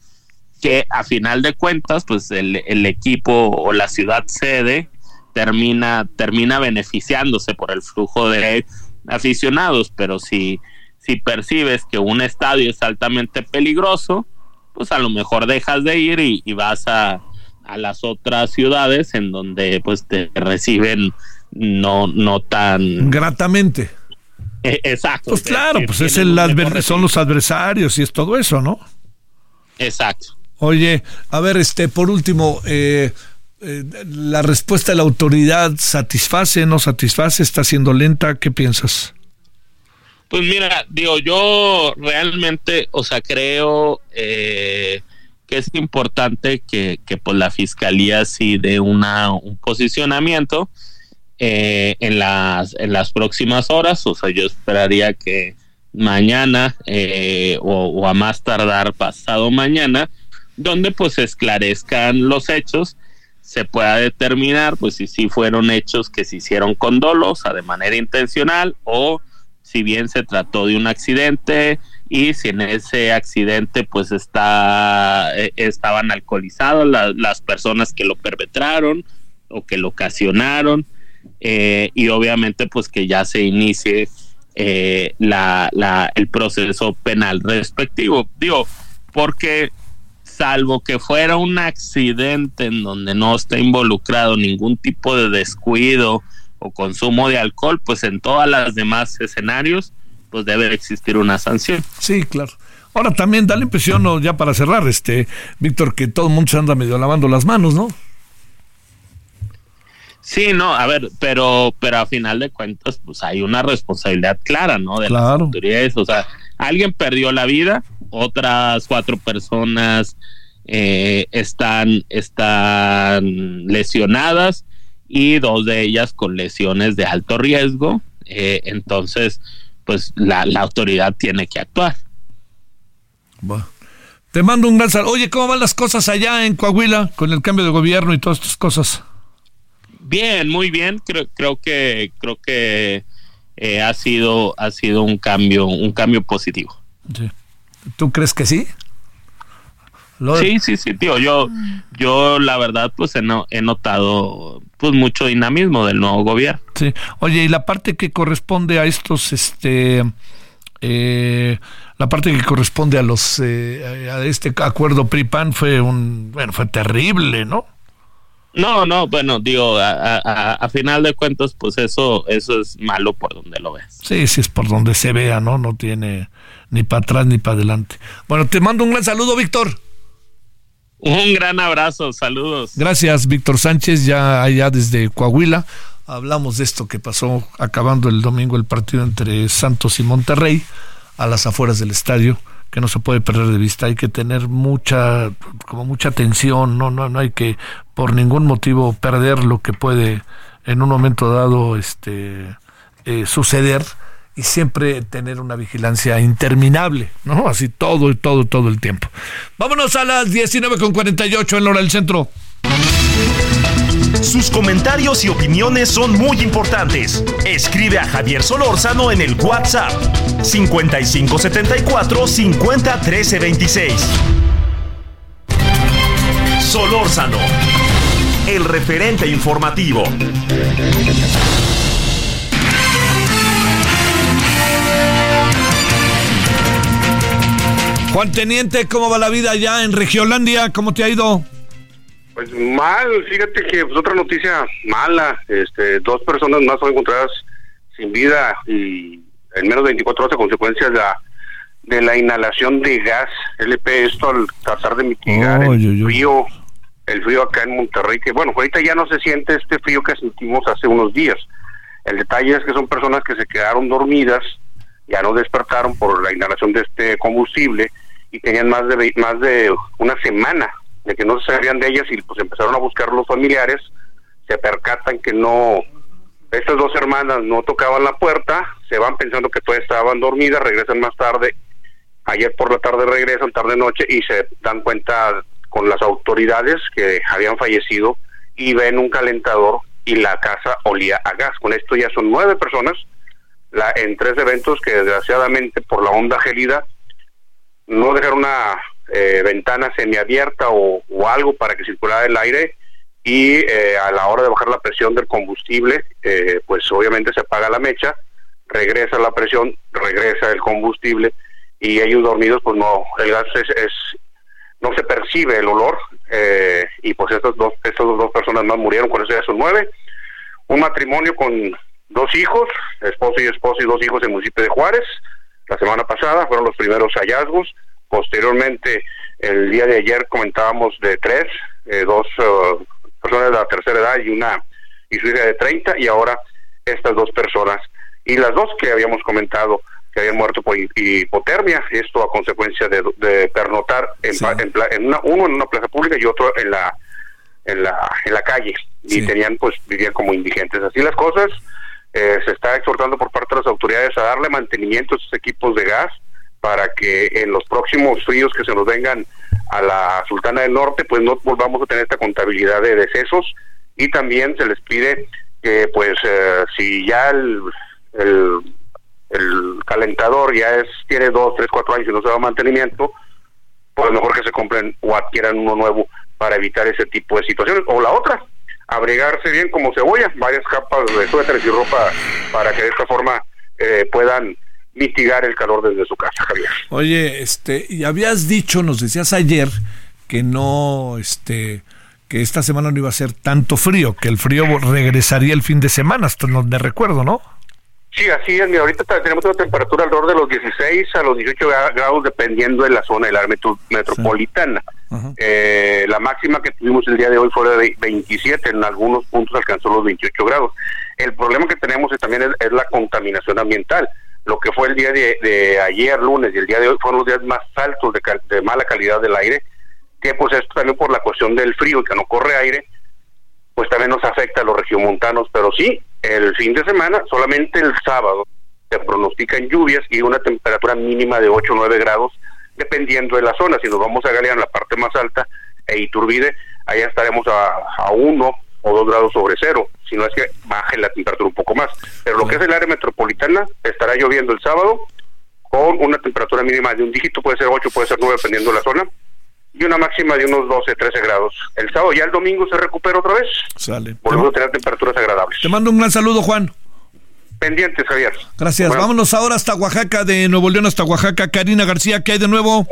que a final de cuentas, pues el, el equipo o la ciudad sede termina, termina beneficiándose por el flujo de aficionados, pero si, si percibes que un estadio es altamente peligroso, pues a lo mejor dejas de ir y, y vas a, a las otras ciudades en donde pues te reciben no, no tan gratamente. E, exacto. Pues claro, pues es el son los adversarios y es todo eso, ¿no? Exacto. Oye, a ver, este, por último, eh, eh, la respuesta de la autoridad satisface, no satisface, está siendo lenta, ¿qué piensas? Pues mira, digo, yo realmente, o sea, creo eh, que es importante que, que pues la fiscalía sí dé una, un posicionamiento eh, en, las, en las próximas horas, o sea, yo esperaría que mañana eh, o, a más tardar pasado mañana, donde pues esclarezcan los hechos, se pueda determinar pues si sí fueron hechos que se hicieron con dolo, o sea, de manera intencional, o si bien se trató de un accidente y si en ese accidente pues está eh, estaban alcoholizados las personas que lo perpetraron o que lo ocasionaron eh, y obviamente pues que ya se inicie eh, la, la, el proceso penal respectivo. Digo, porque salvo que fuera un accidente en donde no está involucrado ningún tipo de descuido o consumo de alcohol, pues en todas las demás escenarios, pues debe existir una sanción. Sí, claro. Ahora también da la impresión, ya para cerrar, este, Víctor, que todo el mundo se anda medio lavando las manos, ¿no? Sí, no, a ver, pero, pero a final de cuentas, pues hay una responsabilidad clara, ¿no? De las autoridades. O sea, alguien perdió la vida, otras cuatro personas eh, están, están lesionadas y dos de ellas con lesiones de alto riesgo. Eh, entonces, pues la, la, autoridad tiene que actuar. Te mando un gran saludo. Oye, ¿cómo van las cosas allá en Coahuila con el cambio de gobierno y todas estas cosas? Bien, muy bien. Creo, creo que creo que eh, ha sido ha sido un cambio un cambio positivo. ¿Tú crees que sí? Sí, sí, sí, tío. Yo yo la verdad pues he, he notado pues mucho dinamismo del nuevo gobierno. Sí. Oye, y la parte que corresponde a estos este eh, la parte que corresponde a los eh, a este acuerdo PRI-PAN fue un bueno fue terrible, ¿no? No, no, bueno, digo, a, final de cuentas, pues eso, eso es malo por donde lo ves. Sí, sí, es por donde se vea, ¿no? No tiene ni para atrás ni para adelante. Bueno, te mando un gran saludo, Víctor. Un gran abrazo, saludos. Gracias, Víctor Sánchez, ya allá desde Coahuila. Hablamos de esto que pasó acabando el domingo el partido entre Santos y Monterrey a las afueras del estadio que no se puede perder de vista. Hay que tener mucha, como mucha atención, no, no, no hay que por ningún motivo perder lo que puede en un momento dado este eh, suceder y siempre tener una vigilancia interminable, ¿no? Así todo y todo, todo el tiempo. Vámonos a las 19.48 en la hora del centro. Sus comentarios y opiniones son muy importantes. Escribe a Javier Solórzano en el WhatsApp 5574 50 13 26. Solórzano, el referente informativo. Juan Teniente, ¿cómo va la vida allá en Regiolandia? ¿Cómo te ha ido? Pues mal, fíjate que pues, otra noticia mala, este, dos personas más son encontradas sin vida y en menos de 24 horas a consecuencia de la, de la inhalación de gas LP, esto al tratar de mitigar el frío, el frío acá en Monterrey, que bueno, ahorita ya no se siente este frío que sentimos hace unos días. El detalle es que son personas que se quedaron dormidas, ya no despertaron por la inhalación de este combustible y tenían más de más de una semana de que no se sabían de ellas y pues empezaron a buscar los familiares, se percatan que no, estas dos hermanas no tocaban la puerta, se van pensando que todas estaban dormidas, regresan más tarde, ayer por la tarde regresan, tarde noche, y se dan cuenta con las autoridades que habían fallecido y ven un calentador y la casa olía a gas. Con esto ya son nueve personas la, en tres eventos que desgraciadamente por la onda gélida no dejaron una eh, ventana semiabierta o, algo para que circulara el aire y eh, a la hora de bajar la presión del combustible, eh, pues obviamente se apaga la mecha, regresa la presión, regresa el combustible y ellos dormidos pues no, el gas es, no se percibe el olor eh, y pues estas dos, estas dos personas más murieron, con eso ya son nueve. Un matrimonio con dos hijos, esposo y esposo y dos hijos en municipio de Juárez, la semana pasada fueron los primeros hallazgos, Posteriormente, el día de ayer comentábamos de tres, eh, dos uh, personas de la tercera edad y una y su hija de 30, y ahora estas dos personas. Y las dos que habíamos comentado que habían muerto por hipotermia, esto a consecuencia de, pernotar en, en, una, uno en una plaza pública y otro en la en la en la calle. Y tenían pues vivían como indigentes. Así las cosas, eh, se está exhortando por parte de las autoridades a darle mantenimiento a estos equipos de gas para que en los próximos fríos que se nos vengan a la Sultana del Norte, pues no volvamos a tener esta contabilidad de decesos. Y también se les pide que pues eh, si ya el, el, calentador ya es tiene dos, tres, cuatro años y no se da mantenimiento, pues mejor que se compren o adquieran uno nuevo para evitar ese tipo de situaciones. O la otra, abrigarse bien como cebolla, varias capas de suéteres y ropa para que de esta forma eh, puedan mitigar el calor desde su casa, Javier. Oye, este, y habías dicho, nos decías ayer que no, este, que esta semana no iba a ser tanto frío, que el frío regresaría el fin de semana, hasta donde recuerdo, ¿no? Sí, así es. ahorita tenemos una temperatura alrededor de los 16 a los 18 grados, dependiendo de la zona del área metropolitana. Eh, la máxima que tuvimos el día de hoy fue de 27, en algunos puntos alcanzó los 28 grados. El problema que tenemos también es, la contaminación ambiental. Lo que fue el día de, ayer, lunes, y el día de hoy fueron los días más altos de, de mala calidad del aire, que pues esto también por la cuestión del frío y que no corre aire, pues también nos afecta a los regiomontanos, pero sí, el fin de semana, solamente el sábado, se pronostican lluvias y una temperatura mínima de 8 o 9 grados, dependiendo de la zona. Si nos vamos a Galeán, la parte más alta, e Iturbide, allá estaremos a, a 1 o 2 grados sobre cero, si no es que baje la temperatura un poco más. Pero lo que es el área metropolitana, estará lloviendo el sábado con una temperatura mínima de un dígito, puede ser 8, puede ser 9, dependiendo de la zona, y una máxima de unos 12, 13 grados. El sábado ya el domingo se recupera otra vez. Sale. Volvemos a tener temperaturas agradables. Te mando un gran saludo, Juan. Pendientes, Javier. Gracias. Vámonos ahora hasta Oaxaca, de Nuevo León hasta Oaxaca. Karina García, ¿qué hay de nuevo?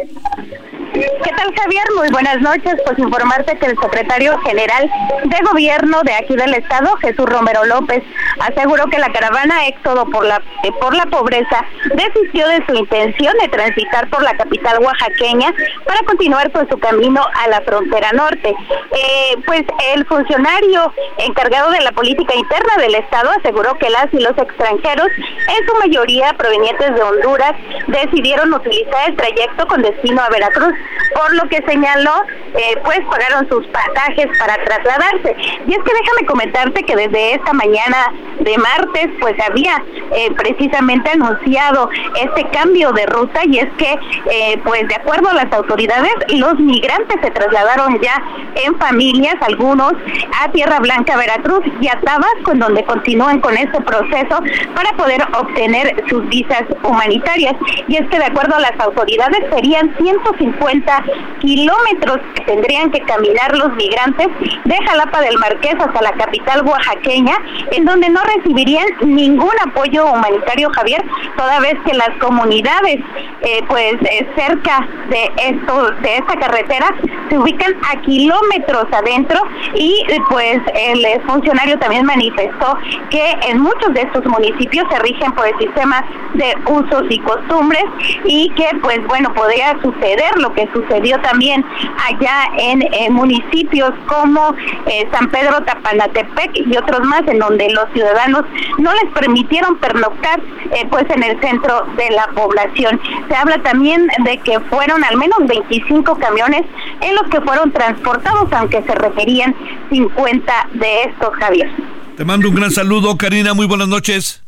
¿Qué tal, Javier? Muy buenas noches. Pues informarte que el secretario general de gobierno de aquí del estado, Jesús Romero López, aseguró que la caravana éxodo por la eh, por la pobreza desistió de su intención de transitar por la capital oaxaqueña para continuar con su camino a la frontera norte. Eh, pues el funcionario encargado de la política interna del estado aseguró que las y los extranjeros, en su mayoría provenientes de Honduras, decidieron utilizar el trayecto con destino a Veracruz por que señaló, eh, pues pagaron sus pasajes para trasladarse. Y es que déjame comentarte que desde esta mañana de martes, pues había eh, precisamente anunciado este cambio de ruta y es que, eh, pues de acuerdo a las autoridades, los migrantes se trasladaron ya en familias, algunos a Tierra Blanca, Veracruz y a Tabasco, en donde continúan con este proceso para poder obtener sus visas humanitarias. Y es que de acuerdo a las autoridades serían 150 kilómetros que tendrían que caminar los migrantes de Jalapa del Marqués hasta la capital oaxaqueña, en donde no recibirían ningún apoyo humanitario, Javier, toda vez que las comunidades, eh, pues eh, cerca de esto, de esta carretera, se ubican a kilómetros adentro y pues el funcionario también manifestó que en muchos de estos municipios se rigen por el sistema de usos y costumbres y que pues bueno podría suceder lo que sucedió también allá en municipios como eh, San Pedro Tapanatepec y otros más, en donde los ciudadanos no les permitieron pernoctar eh, pues en el centro de la población. Se habla también de que fueron al menos 25 camiones en los que fueron transportados, aunque se referían 50 de estos, Javier. Te mando un gran saludo, Karina, muy buenas noches.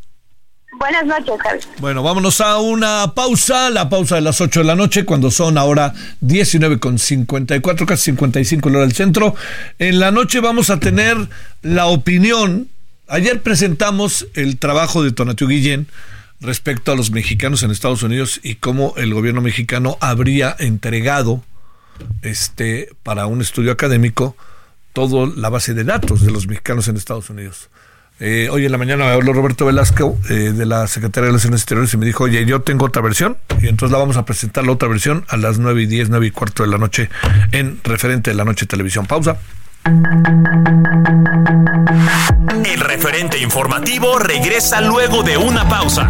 Buenas noches, Javier. Bueno, vámonos a una pausa, la pausa de las 8 de la noche, cuando son ahora 19 con 54, casi 55 la hora del centro. En la noche vamos a tener la opinión. Ayer presentamos el trabajo de Tonatiuh Guillén respecto a los mexicanos en Estados Unidos y cómo el gobierno mexicano habría entregado este para un estudio académico toda la base de datos de los mexicanos en Estados Unidos. Eh, hoy en la mañana me habló Roberto Velasco eh, de la Secretaría de Relaciones Exteriores y me dijo, oye, yo tengo otra versión y entonces la vamos a presentar la otra versión a las 9 y 10, 9 y cuarto de la noche en referente de la noche televisión. Pausa. El referente informativo regresa luego de una pausa.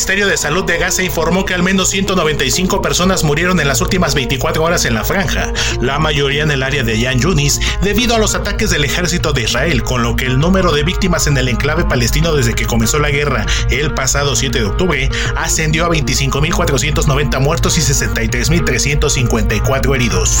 Ministerio de Salud de Gaza informó que al menos 195 personas murieron en las últimas 24 horas en la franja, la mayoría en el área de Yan Yunis, debido a los ataques del ejército de Israel, con lo que el número de víctimas en el enclave palestino desde que comenzó la guerra el pasado 7 de octubre ascendió a 25.490 muertos y 63.354 heridos.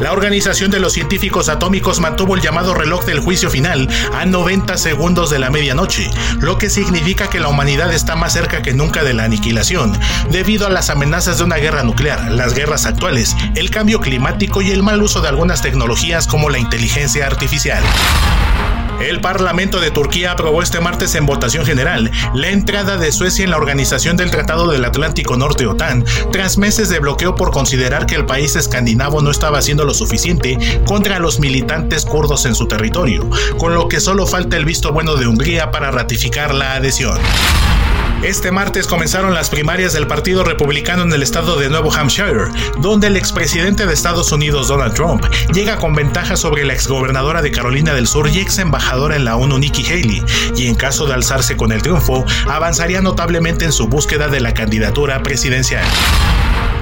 La Organización de los Científicos Atómicos mantuvo el llamado reloj del juicio final a 90 segundos de la medianoche, lo que significa que la humanidad está más cerca que nunca de la aniquilación, debido a las amenazas de una guerra nuclear, las guerras actuales, el cambio climático y el mal uso de algunas tecnologías como la inteligencia artificial. El Parlamento de Turquía aprobó este martes en votación general la entrada de Suecia en la Organización del Tratado del Atlántico Norte OTAN, tras meses de bloqueo por considerar que el país escandinavo no estaba haciendo lo suficiente contra los militantes kurdos en su territorio, con lo que solo falta el visto bueno de Hungría para ratificar la adhesión. Este martes comenzaron las primarias del Partido Republicano en el estado de Nuevo Hampshire, donde el expresidente de Estados Unidos Donald Trump llega con ventaja sobre la exgobernadora de Carolina del Sur y ex embajadora en la ONU Nikki Haley, y en caso de alzarse con el triunfo, avanzaría notablemente en su búsqueda de la candidatura presidencial.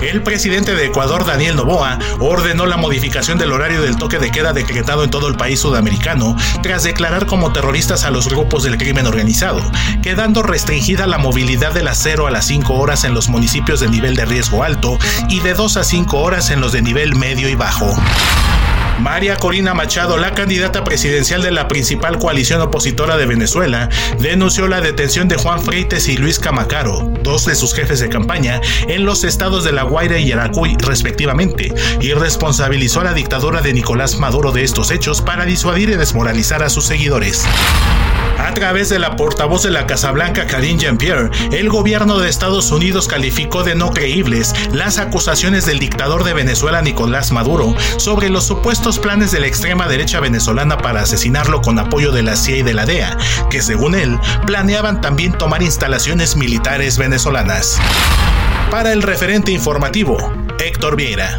El presidente de Ecuador, Daniel Noboa, ordenó la modificación del horario del toque de queda decretado en todo el país sudamericano tras declarar como terroristas a los grupos del crimen organizado, quedando restringida la movilidad de las 0 a las 5 horas en los municipios de nivel de riesgo alto y de 2 a 5 horas en los de nivel medio y bajo. María Corina Machado, la candidata presidencial de la principal coalición opositora de Venezuela, denunció la detención de Juan Freites y Luis Camacaro, dos de sus jefes de campaña, en los estados de La Guaira y Yaracuy, respectivamente, y responsabilizó a la dictadura de Nicolás Maduro de estos hechos para disuadir y desmoralizar a sus seguidores. A través de la portavoz de la Casa Blanca, Karine Jean-Pierre, el gobierno de Estados Unidos calificó de no creíbles las acusaciones del dictador de Venezuela, Nicolás Maduro, sobre los supuestos planes de la extrema derecha venezolana para asesinarlo con apoyo de la CIA y de la DEA, que según él, planeaban también tomar instalaciones militares venezolanas. Para el referente informativo, Héctor Vieira.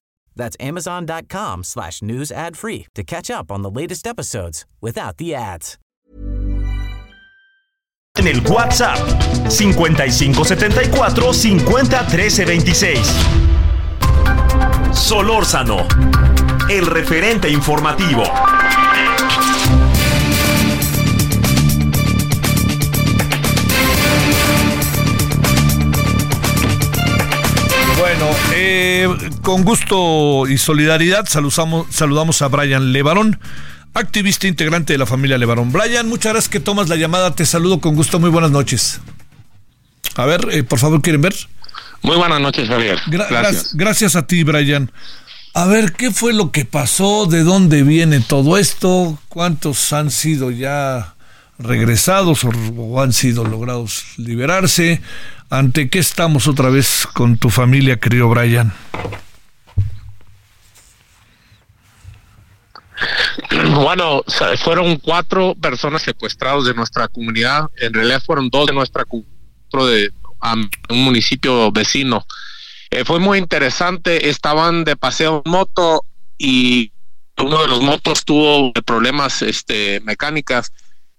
That's amazon.com slash news ad free to catch up on the latest episodes without the ads. En el WhatsApp 5574 501326. Solórzano, el referente informativo. Bueno, eh, con gusto y solidaridad saludamos, saludamos a Brian Levarón, activista integrante de la familia Levarón. Brian, muchas gracias que tomas la llamada. Te saludo con gusto. Muy buenas noches. A ver, eh, por favor, ¿quieren ver? Muy buenas noches, Javier. Gra gracias. Gracias a ti, Brian. A ver, ¿qué fue lo que pasó? ¿De dónde viene todo esto? ¿Cuántos han sido ya regresados o, han sido logrados liberarse? ¿Ante qué estamos otra vez con tu familia, querido Brian? Bueno, fueron cuatro personas secuestrados de nuestra comunidad. En realidad fueron dos de nuestra de un municipio vecino. Eh, fue muy interesante. Estaban de paseo en moto y uno de los motos tuvo problemas este, mecánicas.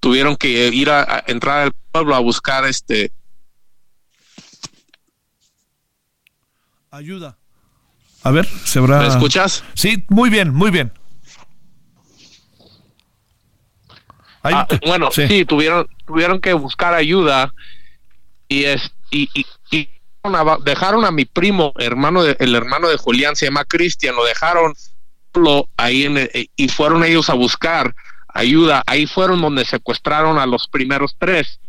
Tuvieron que ir a, a entrar al pueblo a buscar este Ayuda. A ver, se habrá. ¿Me escuchas? Sí, muy bien, muy bien. Ahí... Ah, bueno, sí. sí. tuvieron tuvieron que buscar ayuda y es y, y, y dejaron a mi primo, hermano de, el hermano de Julián se llama Cristian, lo dejaron ahí en y fueron ellos a buscar ayuda. Ahí fueron donde secuestraron a los primeros tres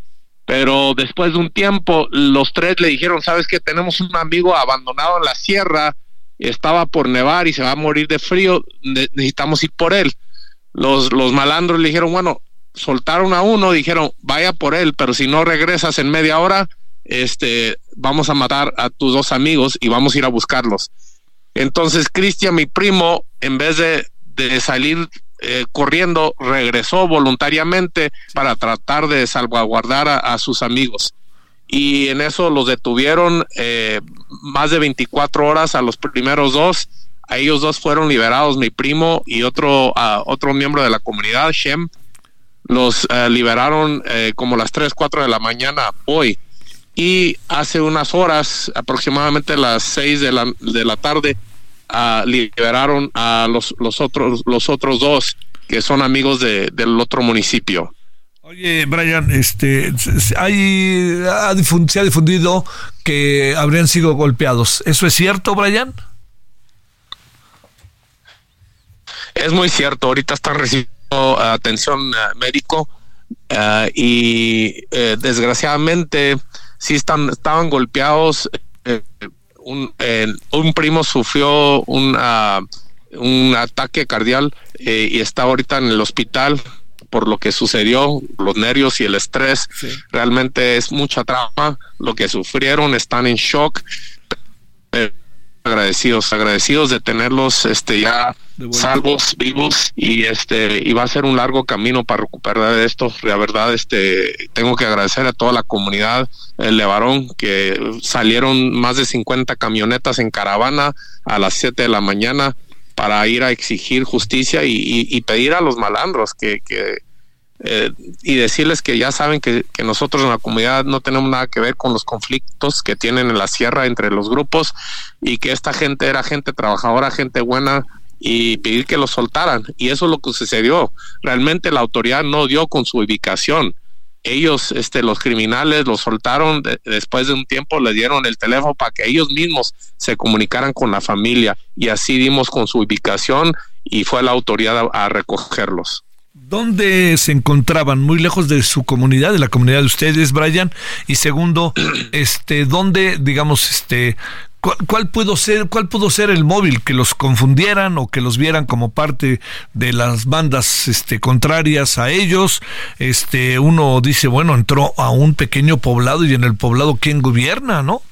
pero después de un tiempo los tres le dijeron, sabes que tenemos un amigo abandonado en la sierra, estaba por nevar y se va a morir de frío, necesitamos ir por él. Los, los malandros le dijeron, bueno, soltaron a uno, dijeron, vaya por él, pero si no regresas en media hora, este, vamos a matar a tus dos amigos y vamos a ir a buscarlos. Entonces, Cristian, mi primo, en vez de, de salir eh, corriendo, regresó voluntariamente para tratar de salvaguardar a, sus amigos. Y en eso los detuvieron eh, más de 24 horas a los primeros dos. A ellos dos fueron liberados, mi primo y otro, otro miembro de la comunidad, Shem. Los uh, liberaron eh, como las 3, 4 de la mañana hoy. Y hace unas horas, aproximadamente las 6 de la, de la tarde, uh, liberaron a los, los, otros, los otros dos que son amigos de, del otro municipio. Oye, Brian, este, hay, se ha difundido que habrían sido golpeados. ¿Eso es cierto, Brian? Es muy cierto. Ahorita están recibiendo atención uh, médico uh, y desgraciadamente sí están, estaban golpeados. Un, un, primo sufrió un, un ataque cardíaco eh, y está ahorita en el hospital por lo que sucedió, los nervios y el estrés. Sí. Realmente es mucha trauma lo que sufrieron, están en shock. Eh, agradecidos, agradecidos de tenerlos este ya salvos, vivos y este y va a ser un largo camino para recuperar esto. La verdad, este tengo que agradecer a toda la comunidad el Levarón que salieron más de 50 camionetas en caravana a las 7 de la mañana para ir a exigir justicia y, y, y pedir a los malandros que, que eh, y decirles que ya saben que, nosotros en la comunidad no tenemos nada que ver con los conflictos que tienen en la sierra entre los grupos y que esta gente era gente trabajadora, gente buena y pedir que los soltaran. Y eso es lo que sucedió. Realmente la autoridad no dio con su ubicación ellos, este, los criminales, los soltaron de, después de un tiempo, le dieron el teléfono para que ellos mismos se comunicaran con la familia y así dimos con su ubicación y fue la autoridad a recogerlos. ¿Dónde se encontraban? Muy lejos de su comunidad, de la comunidad de ustedes, Brian. Y segundo, este, ¿dónde, digamos, este, ¿Cuál, ¿Cuál, pudo ser, ¿Cuál pudo ser el móvil? ¿Que los confundieran o que los vieran como parte de las bandas este, contrarias a ellos? Este, uno dice, bueno, entró a un pequeño poblado y en el poblado, ¿quién gobierna, no?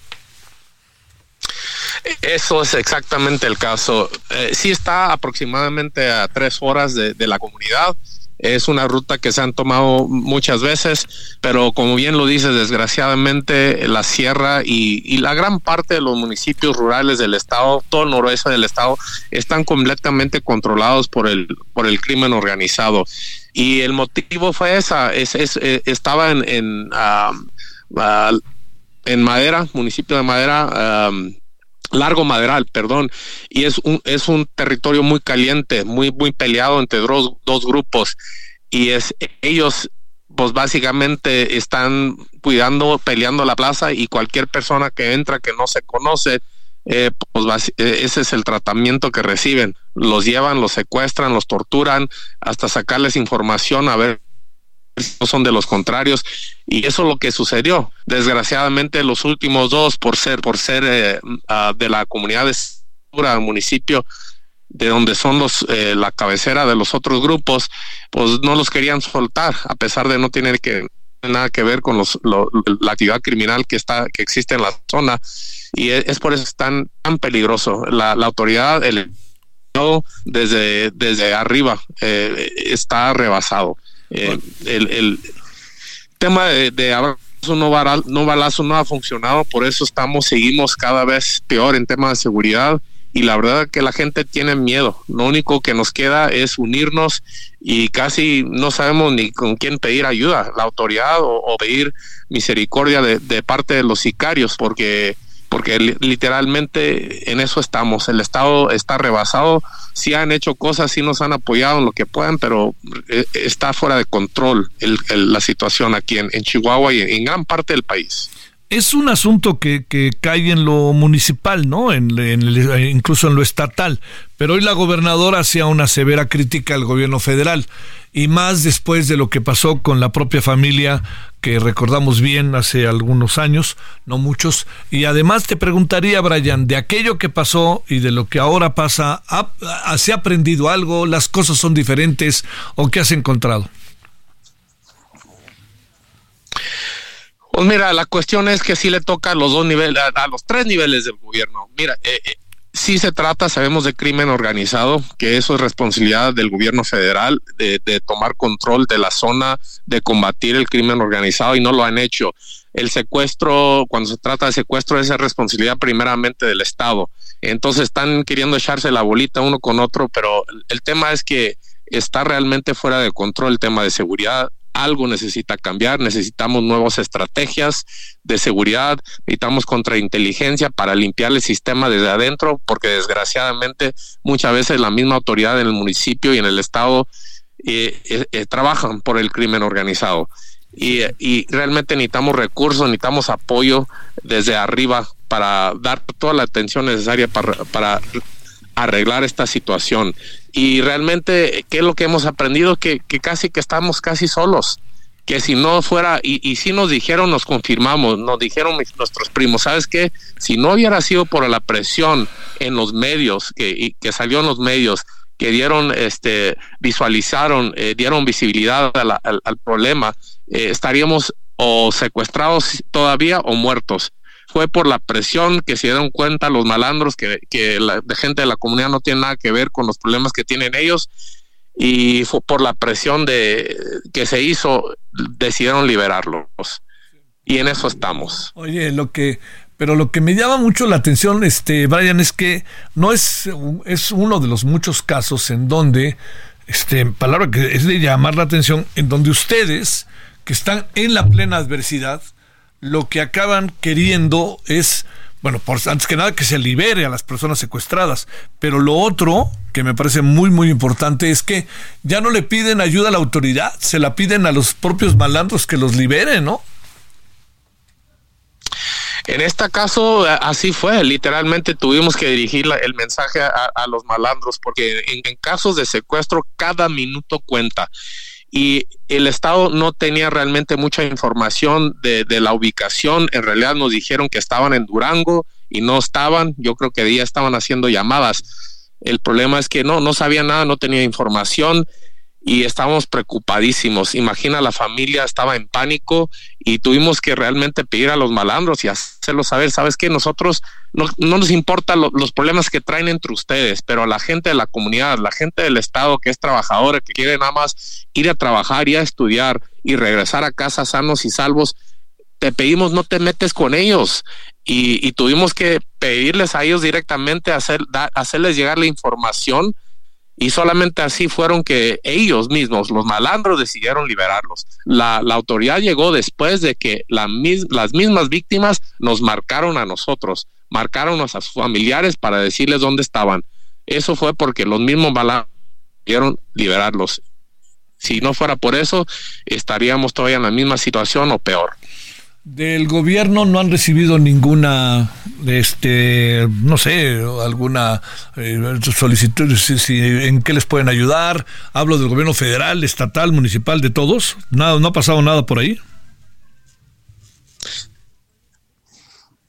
Eso es exactamente el caso. Eh, sí está aproximadamente a tres horas de, de la comunidad. Es una ruta que se han tomado muchas veces, pero como bien lo dices, desgraciadamente la sierra y, y, la gran parte de los municipios rurales del estado, todo el noroeste del estado, están completamente controlados por el, por el crimen organizado. Y el motivo fue esa, es, es, es estaba en, en, uh, en Madera, municipio de Madera, um, Largo Maderal, perdón, y es un, es un territorio muy caliente, muy, muy peleado entre dos, dos grupos, y es ellos pues básicamente están cuidando, peleando la plaza y cualquier persona que entra que no se conoce, eh, pues ese es el tratamiento que reciben. Los llevan, los secuestran, los torturan, hasta sacarles información a ver no son de los contrarios. Y eso es lo que sucedió. Desgraciadamente los últimos dos por ser por ser eh, uh, de la comunidad de municipio de donde son los eh, la cabecera de los otros grupos pues no los querían soltar a pesar de no tener que nada que ver con los, lo, la actividad criminal que está que existe en la zona. Y es, es por eso es tan tan peligroso. La, la autoridad el desde desde arriba eh, está rebasado eh, el, el, tema de, abrazo no, no balazo no ha funcionado, por eso estamos, seguimos cada vez peor en temas de seguridad y la verdad que la gente tiene miedo. Lo único que nos queda es unirnos y casi no sabemos ni con quién pedir ayuda, la autoridad o, o pedir misericordia de, de, parte de los sicarios, porque porque literalmente en eso estamos. El Estado está rebasado, sí han hecho cosas, sí nos han apoyado en lo que puedan, pero eh, está fuera de control la situación aquí en, Chihuahua y en, gran parte del país. Es un asunto que, que cae en lo municipal, ¿no? En, incluso en lo estatal. Pero hoy la gobernadora hacía una severa crítica al gobierno federal y más después de lo que pasó con la propia familia que recordamos bien hace algunos años, no muchos. Y además te preguntaría, Brian, de aquello que pasó y de lo que ahora pasa, ¿ha, ¿se ha aprendido algo? ¿Las cosas son diferentes o qué has encontrado? Pues mira, la cuestión es que sí le toca a los dos niveles, a, a los tres niveles del gobierno. Mira, eh, eh, sí se trata, sabemos, de crimen organizado, que eso es responsabilidad del gobierno federal de, tomar control de la zona, de combatir el crimen organizado y no lo han hecho. El secuestro, cuando se trata de secuestro, es responsabilidad primeramente del Estado. Entonces están queriendo echarse la bolita uno con otro, pero el tema es que está realmente fuera de control el tema de seguridad algo necesita cambiar, necesitamos nuevas estrategias de seguridad, necesitamos contrainteligencia para limpiar el sistema desde adentro, porque desgraciadamente muchas veces la misma autoridad en el municipio y en el estado eh, eh, eh, trabajan por el crimen organizado. Y, realmente necesitamos recursos, necesitamos apoyo desde arriba para dar toda la atención necesaria para, para arreglar esta situación. Y realmente, ¿qué es lo que hemos aprendido? Que, que casi que estamos casi solos. Que si no fuera, y, y si nos dijeron, nos confirmamos, nos dijeron nuestros primos, ¿sabes qué? Si no hubiera sido por la presión en los medios, que, que salió en los medios, que dieron, este, visualizaron, eh, dieron visibilidad al, problema, eh, estaríamos o secuestrados todavía o muertos fue por la presión que se dieron cuenta los malandros que, la gente de la comunidad no tiene nada que ver con los problemas que tienen ellos y fue por la presión de que se hizo decidieron liberarlos y en eso estamos. Oye, lo que pero lo que me llama mucho la atención, este, Brian, es que no es, es uno de los muchos casos en donde, este, palabra que es de llamar la atención, en donde ustedes, que están en la plena adversidad, lo que acaban queriendo es, bueno, por, antes que nada que se libere a las personas secuestradas, pero lo otro que me parece muy muy importante es que ya no le piden ayuda a la autoridad, se la piden a los propios malandros que los liberen, ¿no? En este caso, así fue. Literalmente tuvimos que dirigir el mensaje a, los malandros, porque en, casos de secuestro, cada minuto cuenta y el Estado no tenía realmente mucha información de, la ubicación. En realidad nos dijeron que estaban en Durango y no estaban. Yo creo que ya estaban haciendo llamadas. El problema es que no, no sabía nada, no tenía información y estábamos preocupadísimos. Imagina, la familia estaba en pánico y tuvimos que realmente pedir a los malandros y hacerlos saber, sabes que nosotros no, nos importa los problemas que traen entre ustedes, pero a la gente de la comunidad, la gente del Estado que es trabajadora, que quiere nada más ir a trabajar y a estudiar y regresar a casa sanos y salvos, te pedimos no te metes con ellos. Y, tuvimos que pedirles a ellos directamente hacer, hacerles llegar la información y solamente así fueron que ellos mismos, los malandros, decidieron liberarlos. La, autoridad llegó después de que las mismas víctimas nos marcaron a nosotros, marcaron a sus familiares para decirles dónde estaban. Eso fue porque los mismos malandros decidieron liberarlos. Si no fuera por eso, estaríamos todavía en la misma situación o peor. Del gobierno no han recibido ninguna, este, no sé, alguna eh, solicitud, si, en qué les pueden ayudar. Hablo del gobierno federal, estatal, municipal, de todos. Nada, no ha pasado nada por ahí.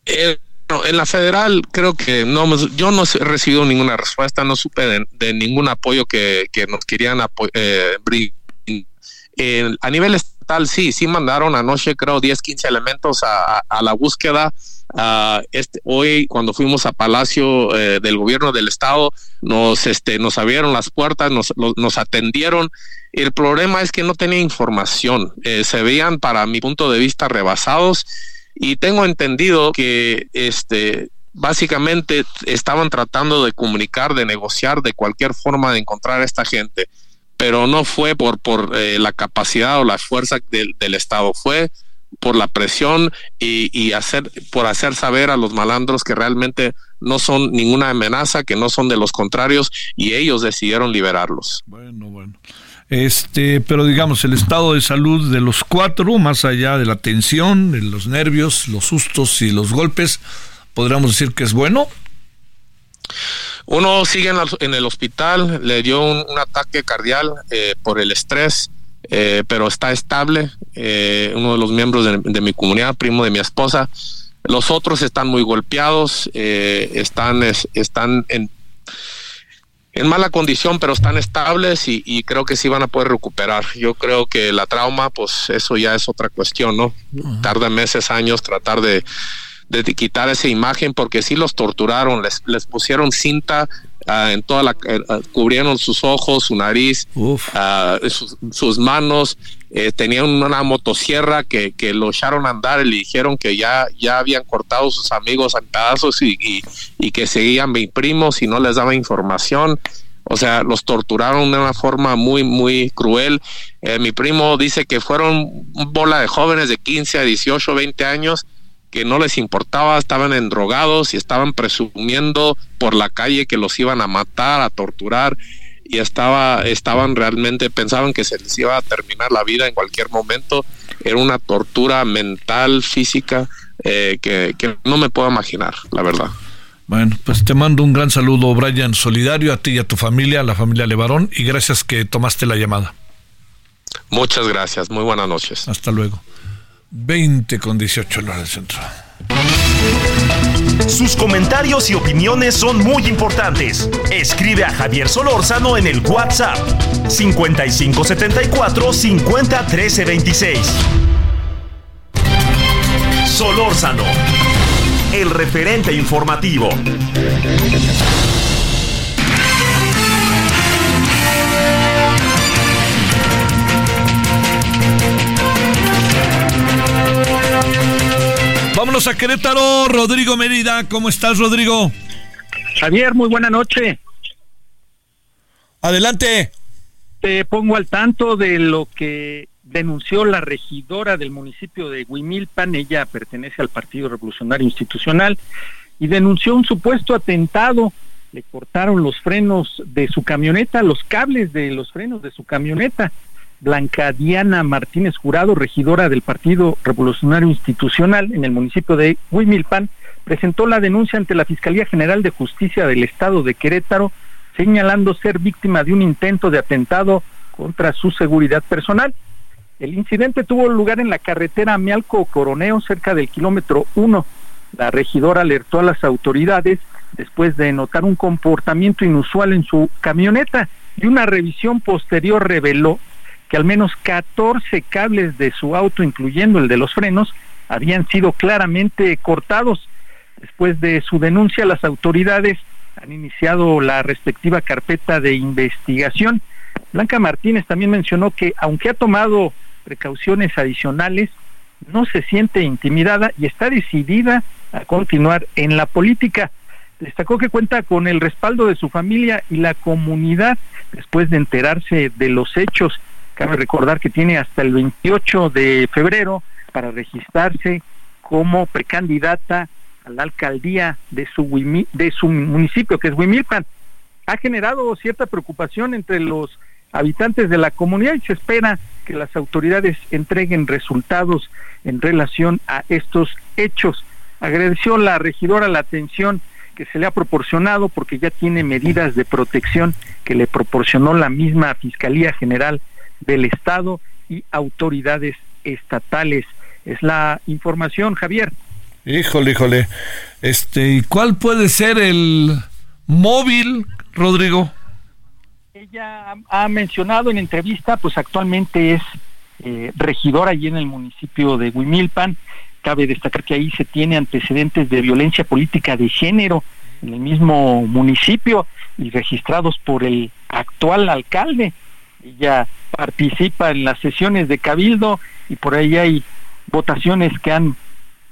Eh, en la federal creo que no, yo no he recibido ninguna respuesta, no supe de, ningún apoyo que, nos querían eh, a nivel sí, sí mandaron anoche creo 10, 15 elementos a, la búsqueda. este, hoy cuando fuimos a Palacio eh, del Gobierno del Estado nos, este, nos abrieron las puertas, nos, nos atendieron. El problema es que no tenía información, eh, se veían para mi punto de vista rebasados y tengo entendido que este básicamente estaban tratando de comunicar, de negociar de cualquier forma de encontrar a esta gente pero no fue por, por eh, la capacidad o la fuerza del, del Estado, fue por la presión y, y, hacer por hacer saber a los malandros que realmente no son ninguna amenaza, que no son de los contrarios y ellos decidieron liberarlos. Bueno, bueno. Este, pero digamos, el estado de salud de los cuatro, más allá de la tensión, de los nervios, los sustos y los golpes, podríamos decir que es bueno. Uno sigue en, el hospital, le dio un, ataque cardíaco eh, por el estrés, eh, pero está estable. Eh, uno de los miembros de, mi comunidad, primo de mi esposa. Los otros están muy golpeados, están, están en, en mala condición, pero están estables y, creo que sí van a poder recuperar. Yo creo que la trauma, pues eso ya es otra cuestión, ¿no? Tarda meses, años tratar de de quitar esa imagen porque sí los torturaron, les, les pusieron cinta ah, en toda la, eh, ah, cubrieron sus ojos, su nariz, ah, sus, sus, manos, eh, tenían una motosierra que, que, lo echaron a andar y le dijeron que ya, ya habían cortado sus amigos en pedazos y, y, y que seguían mi primos y no les daba información. O sea, los torturaron de una forma muy, muy cruel. Eh, mi primo dice que fueron bola de jóvenes de 15 a 18, 20 años que no les importaba, estaban endrogados y estaban presumiendo por la calle que los iban a matar, a torturar y estaba, estaban realmente, pensaban que se les iba a terminar la vida en cualquier momento. Era una tortura mental, física, eh, que, que no me puedo imaginar, la verdad. Bueno, pues te mando un gran saludo, Brian, solidario a ti y a tu familia, a la familia Levarón, y gracias que tomaste la llamada. Muchas gracias, muy buenas noches. Hasta luego. 20 con 18 horas del centro. Sus comentarios y opiniones son muy importantes. Escribe a Javier Solórzano en el WhatsApp 5574 50 13 26. Solórzano, el referente informativo. Vámonos a Querétaro, Rodrigo Mérida. ¿Cómo estás, Rodrigo? Javier, muy buena noche. Adelante. Te pongo al tanto de lo que denunció la regidora del municipio de Huimilpan, ella pertenece al Partido Revolucionario Institucional, y denunció un supuesto atentado. Le cortaron los frenos de su camioneta, los cables de los frenos de su camioneta. Blanca Diana Martínez Jurado, regidora del Partido Revolucionario Institucional en el municipio de Huimilpan, presentó la denuncia ante la Fiscalía General de Justicia del Estado de Querétaro, señalando ser víctima de un intento de atentado contra su seguridad personal. El incidente tuvo lugar en la carretera Mialco-Coroneo, cerca del kilómetro 1. La regidora alertó a las autoridades después de notar un comportamiento inusual en su camioneta y una revisión posterior reveló que al menos 14 cables de su auto, incluyendo el de los frenos, habían sido claramente cortados. Después de su denuncia, las autoridades han iniciado la respectiva carpeta de investigación. Blanca Martínez también mencionó que aunque ha tomado precauciones adicionales, no se siente intimidada y está decidida a continuar en la política. Destacó que cuenta con el respaldo de su familia y la comunidad después de enterarse de los hechos Cabe recordar que tiene hasta el 28 de febrero para registrarse como precandidata a la alcaldía de su, municipio, que es Huimilpan. Ha generado cierta preocupación entre los habitantes de la comunidad y se espera que las autoridades entreguen resultados en relación a estos hechos. Agradeció la regidora la atención que se le ha proporcionado porque ya tiene medidas de protección que le proporcionó la misma Fiscalía General del Estado y autoridades estatales. Es la información, Javier. Híjole, híjole. Este, ¿y cuál puede ser el móvil, Rodrigo? Ella ha mencionado en entrevista, pues actualmente es eh, regidora allí en el municipio de Huimilpan. Cabe destacar que ahí se tiene antecedentes de violencia política de género en el mismo municipio y registrados por el actual alcalde. Ella participa en las sesiones de cabildo y por ahí hay votaciones que han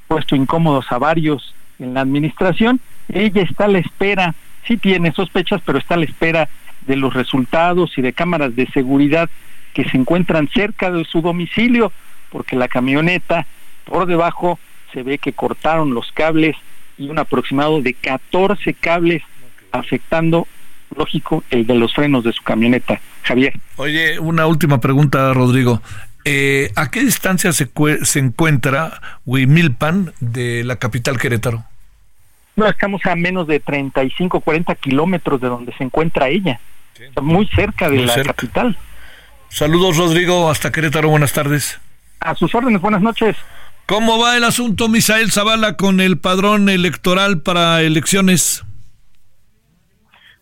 puesto incómodos a varios en la administración. Ella está a la espera, sí tiene sospechas, pero está a la espera de los resultados y de cámaras de seguridad que se encuentran cerca de su domicilio, porque la camioneta por debajo se ve que cortaron los cables y un aproximado de 14 cables afectando lógico, el de los frenos de su camioneta. Javier. Oye, una última pregunta, Rodrigo. Eh, ¿A qué distancia se, se encuentra Huimilpan de la capital Querétaro? No, estamos a menos de 35, 40 kilómetros de donde se encuentra ella. muy cerca de la capital. Saludos, Rodrigo. Hasta Querétaro. Buenas tardes. A sus órdenes. Buenas noches. ¿Cómo va el asunto, Misael Zavala, con el padrón electoral para elecciones?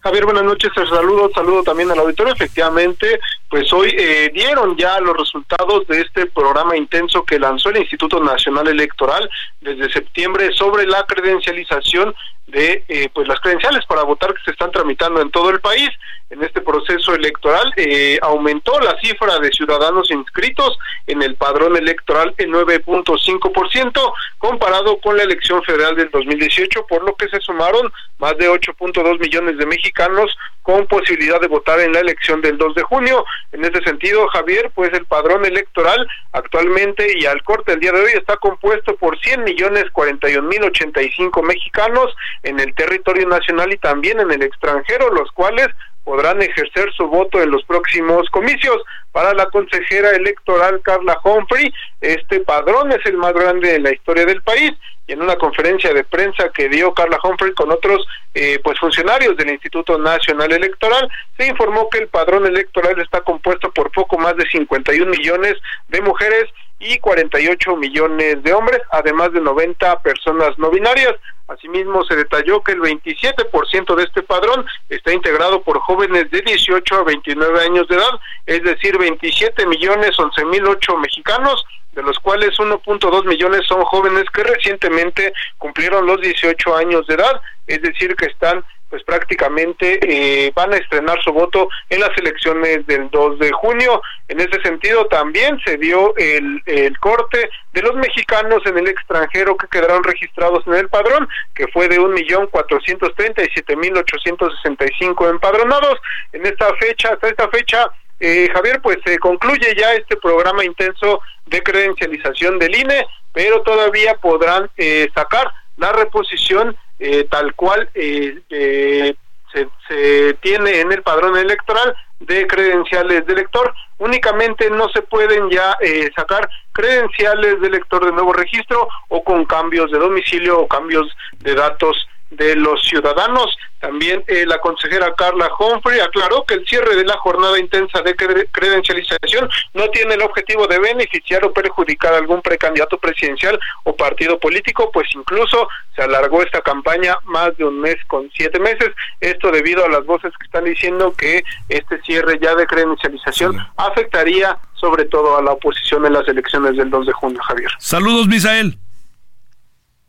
Javier, buenas noches, saludo, saludo también al auditorio. Efectivamente, pues hoy eh, dieron ya los resultados de este programa intenso que lanzó el Instituto Nacional Electoral desde septiembre sobre la credencialización de eh, pues las credenciales para votar que se están tramitando en todo el país. En este proceso electoral eh, aumentó la cifra de ciudadanos inscritos en el padrón electoral en 9.5% comparado con la elección federal del 2018 por lo que se sumaron más de 8.2 millones de mexicanos con posibilidad de votar en la elección del 2 de junio en ese sentido Javier pues el padrón electoral actualmente y al corte del día de hoy está compuesto por 100 millones 41 mil 85 mexicanos en el territorio nacional y también en el extranjero, los cuales podrán ejercer su voto en los próximos comicios. Para la consejera electoral Carla Humphrey, este padrón es el más grande en la historia del país y en una conferencia de prensa que dio Carla Humphrey con otros eh, pues funcionarios del Instituto Nacional Electoral, se informó que el padrón electoral está compuesto por poco más de 51 millones de mujeres y 48 millones de hombres, además de 90 personas no binarias. Asimismo, se detalló que el 27% de este padrón está integrado por jóvenes de 18 a 29 años de edad, es decir, 27 millones 11 mil 8 mexicanos, de los cuales 1.2 millones son jóvenes que recientemente cumplieron los 18 años de edad, es decir, que están pues prácticamente eh, van a estrenar su voto en las elecciones del 2 de junio. En ese sentido también se dio el, el corte de los mexicanos en el extranjero que quedaron registrados en el padrón, que fue de un millón cuatrocientos treinta y siete mil ochocientos sesenta y cinco empadronados. En esta fecha, hasta esta fecha, eh, Javier, pues se concluye ya este programa intenso de credencialización del INE, pero todavía podrán eh, sacar la reposición eh, tal cual eh, eh, se, se, tiene en el padrón electoral de credenciales de elector. Únicamente no se pueden ya sacar credenciales de elector de nuevo registro o con cambios de domicilio o cambios de datos de los ciudadanos. También eh, la consejera Carla Humphrey aclaró que el cierre de la jornada intensa de credencialización no tiene el objetivo de beneficiar o perjudicar a algún precandidato presidencial o partido político, pues incluso se alargó esta campaña más de un mes con siete meses. Esto debido a las voces que están diciendo que este cierre ya de credencialización afectaría sobre todo a la oposición en las elecciones del 2 de junio, Javier. Saludos, Misael.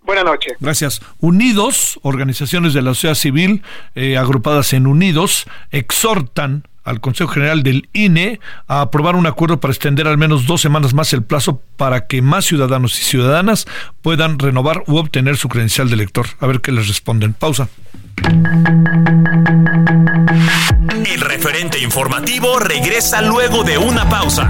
Buenas noches. Gracias. Unidos, organizaciones de la sociedad civil eh, agrupadas en Unidos, exhortan al Consejo General del INE a aprobar un acuerdo para extender al menos dos semanas más el plazo para que más ciudadanos y ciudadanas puedan renovar u obtener su credencial de elector. A ver qué les responden. Pausa. El referente informativo regresa luego de una pausa.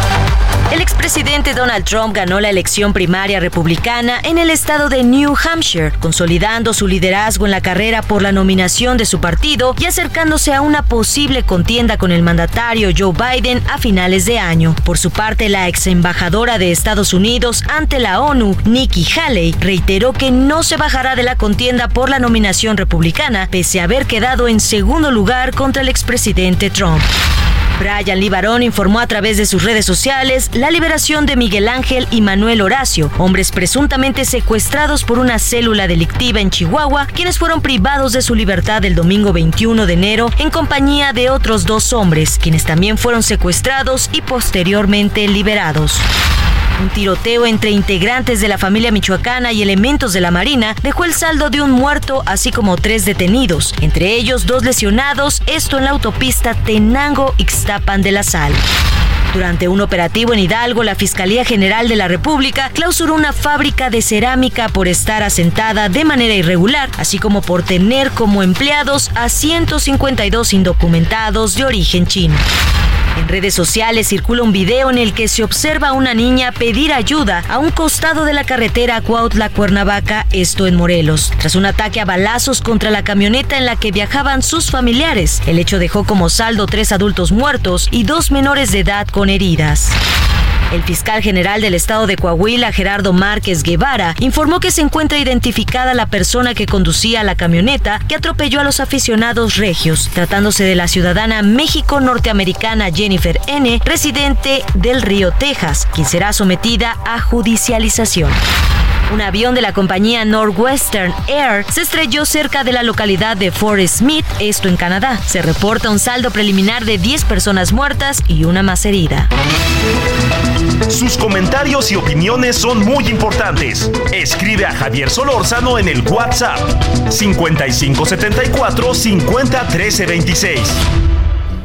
El expresidente Donald Trump ganó la elección primaria republicana en el estado de New Hampshire, consolidando su liderazgo en la carrera por la nominación de su partido y acercándose a una posible contienda con el mandatario Joe Biden a finales de año. Por su parte, la ex embajadora de Estados Unidos ante la ONU, Nikki Haley, reiteró que no se bajará de la contienda por la nominación republicana, pese a haber quedado en segundo lugar contra el expresidente Trump. Brian Libarón informó a través de sus redes sociales la liberación de Miguel Ángel y Manuel Horacio, hombres presuntamente secuestrados por una célula delictiva en Chihuahua, quienes fueron privados de su libertad el domingo 21 de enero en compañía de otros dos hombres, quienes también fueron secuestrados y posteriormente liberados. Un tiroteo entre integrantes de la familia michoacana y elementos de la Marina dejó el saldo de un muerto, así como tres detenidos, entre ellos dos lesionados, esto en la autopista Tenango-Ixtapan de la Sal. Durante un operativo en Hidalgo, la Fiscalía General de la República clausuró una fábrica de cerámica por estar asentada de manera irregular, así como por tener como empleados a 152 indocumentados de origen chino. En redes sociales circula un video en el que se observa a una niña pedir ayuda a un costado de la carretera Cuautla-Cuernavaca, esto en Morelos, tras un ataque a balazos contra la camioneta en la que viajaban sus familiares. El hecho dejó como saldo tres adultos muertos y dos menores de edad con heridas. El fiscal general del estado de Coahuila, Gerardo Márquez Guevara, informó que se encuentra identificada la persona que conducía la camioneta que atropelló a los aficionados regios, tratándose de la ciudadana México-norteamericana Jennifer N., residente del Río, Texas, quien será sometida a judicialización. Un avión de la compañía Northwestern Air se estrelló cerca de la localidad de Forest Smith, esto en Canadá. Se reporta un saldo preliminar de 10 personas muertas y una más herida. Sus comentarios y opiniones son muy importantes. Escribe a Javier Solórzano en el WhatsApp 5574 50 26.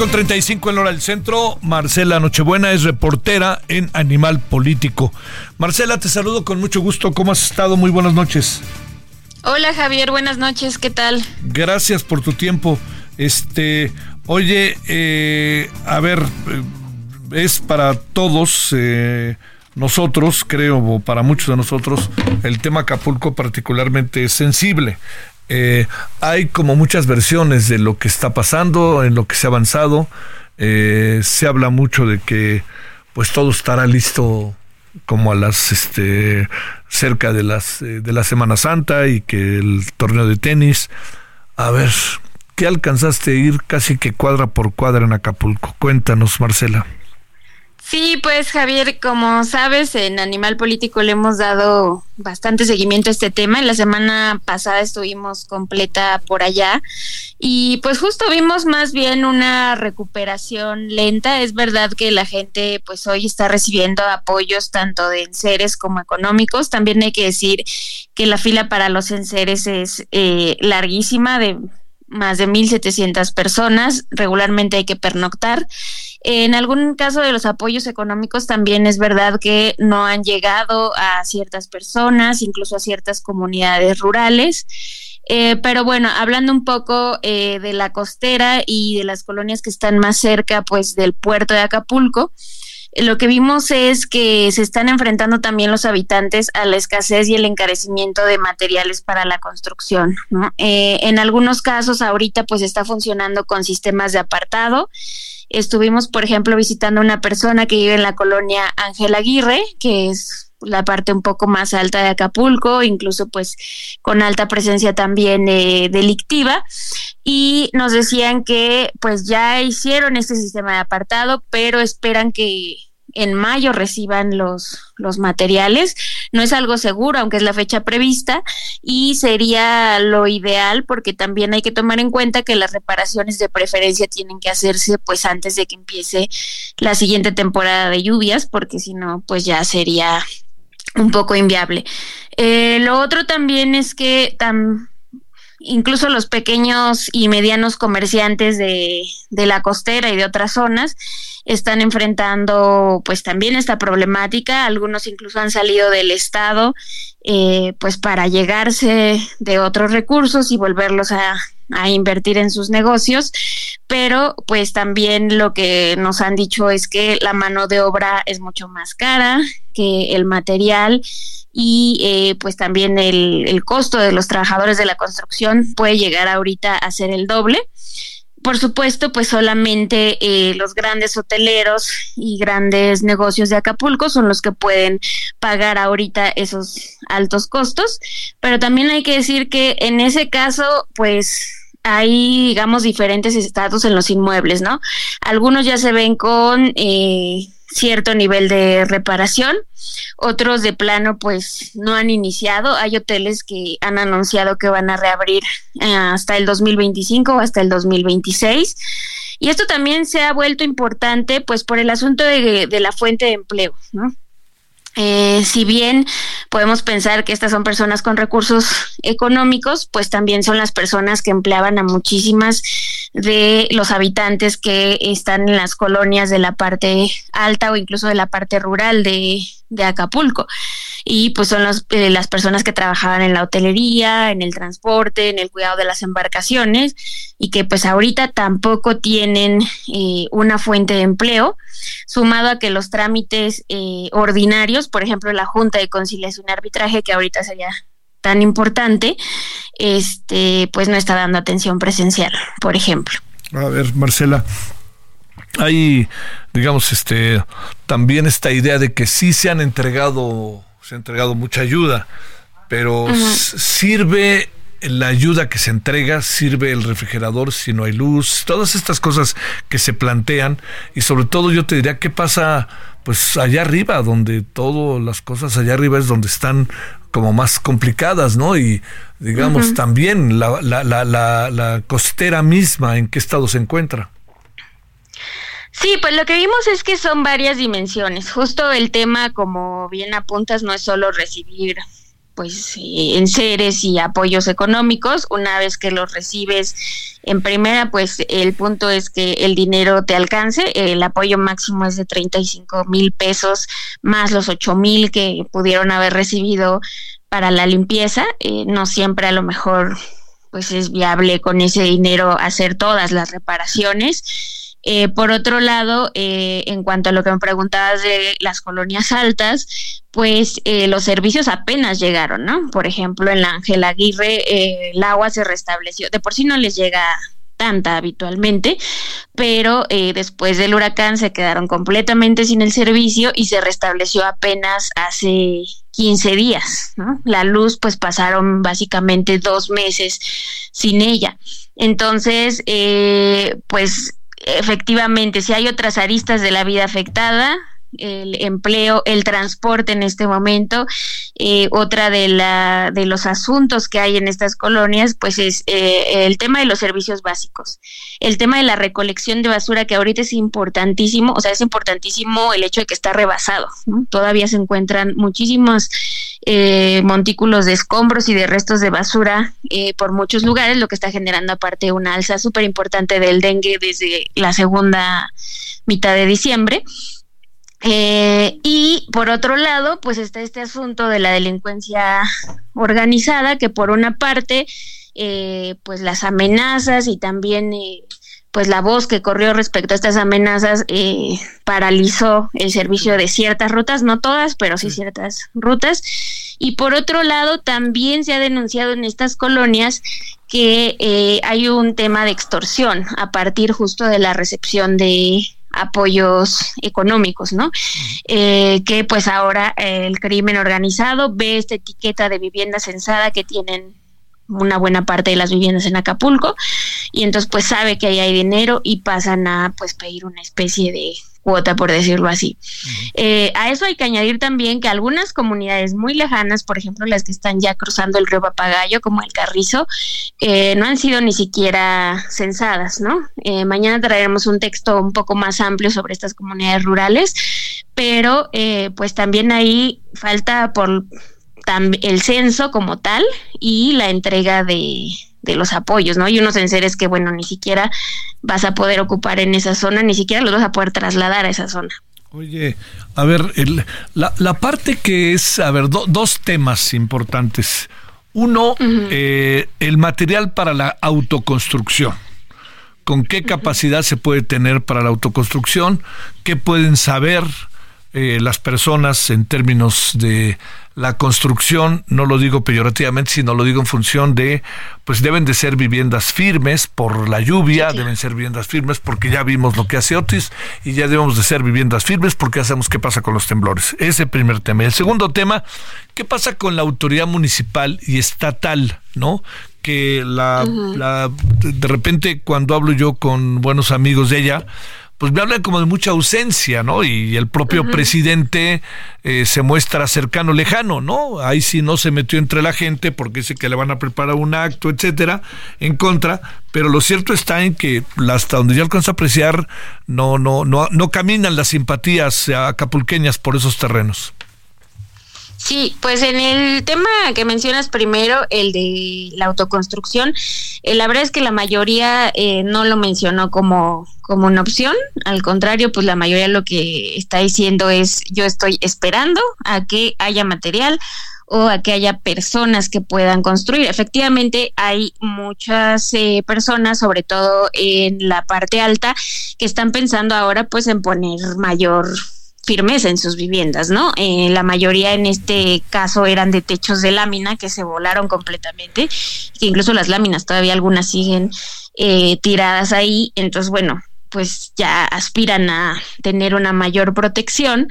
Con 35 en hora del centro. Marcela Nochebuena es reportera en Animal Político. Marcela, te saludo con mucho gusto. ¿Cómo has estado? Muy buenas noches. Hola Javier, buenas noches. ¿Qué tal? Gracias por tu tiempo. Este, oye, eh, a ver, eh, es para todos. Eh, nosotros, creo, o para muchos de nosotros, el tema Acapulco particularmente es sensible. Eh, hay como muchas versiones de lo que está pasando, en lo que se ha avanzado. Eh, se habla mucho de que pues todo estará listo como a las este cerca de las eh, de la Semana Santa y que el torneo de tenis. A ver, ¿qué alcanzaste a ir casi que cuadra por cuadra en Acapulco? Cuéntanos, Marcela. Sí, pues Javier, como sabes, en Animal Político le hemos dado bastante seguimiento a este tema. En la semana pasada estuvimos completa por allá y pues justo vimos más bien una recuperación lenta. Es verdad que la gente pues hoy está recibiendo apoyos tanto de enseres como económicos. También hay que decir que la fila para los enseres es eh, larguísima de más de 1.700 personas. Regularmente hay que pernoctar. En algún caso de los apoyos económicos también es verdad que no han llegado a ciertas personas, incluso a ciertas comunidades rurales. Eh, pero bueno, hablando un poco eh, de la costera y de las colonias que están más cerca, pues del puerto de Acapulco, eh, lo que vimos es que se están enfrentando también los habitantes a la escasez y el encarecimiento de materiales para la construcción. en algunos casos ahorita pues está funcionando con sistemas de apartado Estuvimos, por ejemplo, visitando a una persona que vive en la colonia Ángel Aguirre, que es la parte un poco más alta de Acapulco, incluso pues con alta presencia también eh, delictiva. Y nos decían que pues ya hicieron este sistema de apartado, pero esperan que en mayo reciban los, los materiales. No es algo seguro, aunque es la fecha prevista, y sería lo ideal porque también hay que tomar en cuenta que las reparaciones de preferencia tienen que hacerse pues antes de que empiece la siguiente temporada de lluvias, porque si no, pues ya sería un poco inviable. Eh, lo otro también es que incluso los pequeños y medianos comerciantes de, de la costera y de otras zonas están enfrentando pues también esta problemática, algunos incluso han salido del estado eh, pues para llegarse de otros recursos y volverlos a, a invertir en sus negocios, pero pues también lo que nos han dicho es que la mano de obra es mucho más cara que el material y eh, pues también el, costo de los trabajadores de la construcción puede llegar ahorita a ser el doble. Por supuesto, pues solamente eh, los grandes hoteleros y grandes negocios de Acapulco son los que pueden pagar ahorita esos altos costos, pero también hay que decir que en ese caso, pues hay, digamos, diferentes estatus en los inmuebles, ¿no? Algunos ya se ven con eh, cierto nivel de reparación, otros de plano pues no han iniciado, hay hoteles que han anunciado que van a reabrir eh, hasta el 2025 o hasta el 2026 y esto también se ha vuelto importante pues por el asunto de, de la fuente de empleo, ¿no? Eh, si bien podemos pensar que estas son personas con recursos económicos, pues también son las personas que empleaban a muchísimas de los habitantes que están en las colonias de la parte alta o incluso de la parte rural de, de Acapulco. Y pues son eh, las personas que trabajaban en la hotelería, en el transporte, en el cuidado de las embarcaciones y que pues ahorita tampoco tienen eh, una fuente de empleo, sumado a que los trámites eh, ordinarios, por ejemplo la Junta de Conciliación y Arbitraje, que ahorita sería tan importante, este pues no está dando atención presencial, por ejemplo. A ver, Marcela, hay, digamos, este, también esta idea de que sí se han entregado, se ha entregado mucha ayuda, pero sirve la ayuda que se entrega, sirve el refrigerador si no hay luz, todas estas cosas que se plantean y sobre todo yo te diría qué pasa pues allá arriba, donde todas las cosas allá arriba es donde están como más complicadas, ¿no? Y digamos también la, la, la, la costera misma en qué estado se encuentra. Sí, pues lo que vimos es que son varias dimensiones. Justo el tema, como bien apuntas, no es solo recibir pues en seres y apoyos económicos. Una vez que los recibes en primera, pues el punto es que el dinero te alcance. El apoyo máximo es de 35 mil pesos más los 8 mil que pudieron haber recibido para la limpieza. Eh, no siempre a lo mejor pues es viable con ese dinero hacer todas las reparaciones eh, por otro lado, eh, en cuanto a lo que me preguntabas de las colonias altas, pues eh, los servicios apenas llegaron, ¿no? Por ejemplo, en la Ángel Aguirre el agua se restableció. De por sí no les llega tanta habitualmente, pero después del huracán se quedaron completamente sin el servicio y se restableció apenas hace 15 días, ¿no? La luz, pues pasaron básicamente dos meses sin ella. Entonces, pues efectivamente, si hay otras aristas de la vida afectada, el empleo, el transporte en este momento. Eh, otra de, la, de los asuntos que hay en estas colonias, pues es eh, el tema de los servicios básicos, el tema de la recolección de basura, que ahorita es importantísimo, o sea, es importantísimo el hecho de que está rebasado. Todavía se encuentran muchísimos eh, montículos de escombros y de restos de basura por muchos lugares, lo que está generando aparte una alza súper importante del dengue desde la segunda mitad de diciembre. Eh, y por otro lado, pues está este asunto de la delincuencia organizada, que por una parte, eh, pues las amenazas y también eh, pues la voz que corrió respecto a estas amenazas paralizó el servicio de ciertas rutas, no todas, pero sí ciertas rutas. Y por otro lado, también se ha denunciado en estas colonias que hay un tema de extorsión a partir justo de la recepción de apoyos económicos, ¿no? Eh, que pues ahora el crimen organizado ve esta etiqueta de vivienda censada que tienen una buena parte de las viviendas en Acapulco y entonces pues sabe que ahí hay dinero y pasan a pues pedir una especie de cuota, por decirlo así. Eh, a eso hay que añadir también que algunas comunidades muy lejanas, por ejemplo las que están ya cruzando el río Papagayo, como el Carrizo, eh, no han sido ni siquiera censadas, ¿no? Eh, mañana traeremos un texto un poco más amplio sobre estas comunidades rurales, pero pues también ahí falta por el censo como tal y la entrega de de los apoyos, ¿no? Y unos enseres que, bueno, ni siquiera vas a poder ocupar en esa zona, ni siquiera los vas a poder trasladar a esa zona. Oye, a ver, la, la, parte que es, a ver, dos temas importantes. Uno, eh, el material para la autoconstrucción. ¿Con qué capacidad se puede tener para la autoconstrucción? ¿Qué pueden saber eh, las personas en términos de la construcción, no lo digo peyorativamente, sino lo digo en función de, pues deben de ser viviendas firmes por la lluvia, deben ser viviendas firmes porque ya vimos lo que hace Otis y ya debemos de ser viviendas firmes porque hacemos qué pasa con los temblores. Ese primer tema. Y el segundo tema, ¿qué pasa con la autoridad municipal y estatal, no? Que la, la de repente cuando hablo yo con buenos amigos de ella, pues me hablan como de mucha ausencia, ¿no? Y el propio presidente eh, se muestra cercano, lejano, ¿no? Ahí sí no se metió entre la gente porque dice que le van a preparar un acto, etcétera, en contra, pero lo cierto está en que hasta donde yo alcanzo a apreciar, no, no, no, no caminan las simpatías acapulqueñas por esos terrenos. Sí, pues en el tema que mencionas primero, el de la autoconstrucción, eh, la verdad es que la mayoría eh, no lo mencionó como, como una opción, al contrario, pues la mayoría lo que está diciendo es yo estoy esperando a que haya material o a que haya personas que puedan construir. Efectivamente, hay muchas eh, personas, sobre todo en la parte alta, que están pensando ahora pues en poner mayor firmeza en sus viviendas, ¿no? Eh, la mayoría en este caso eran de techos de lámina que se volaron completamente, que incluso las láminas todavía algunas siguen eh, tiradas ahí, entonces bueno, pues ya aspiran a tener una mayor protección,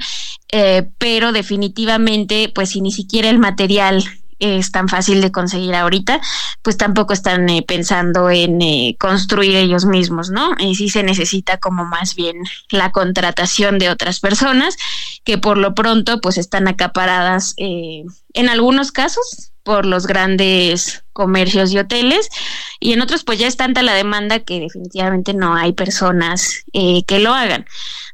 eh, pero definitivamente, pues si ni siquiera el material es tan fácil de conseguir ahorita, pues tampoco están eh, pensando en eh, construir ellos mismos, ¿no? Y sí se necesita como más bien la contratación de otras personas que por lo pronto pues están acaparadas eh, en algunos casos por los grandes comercios y hoteles y en otros pues ya es tanta la demanda que definitivamente no hay personas que lo hagan.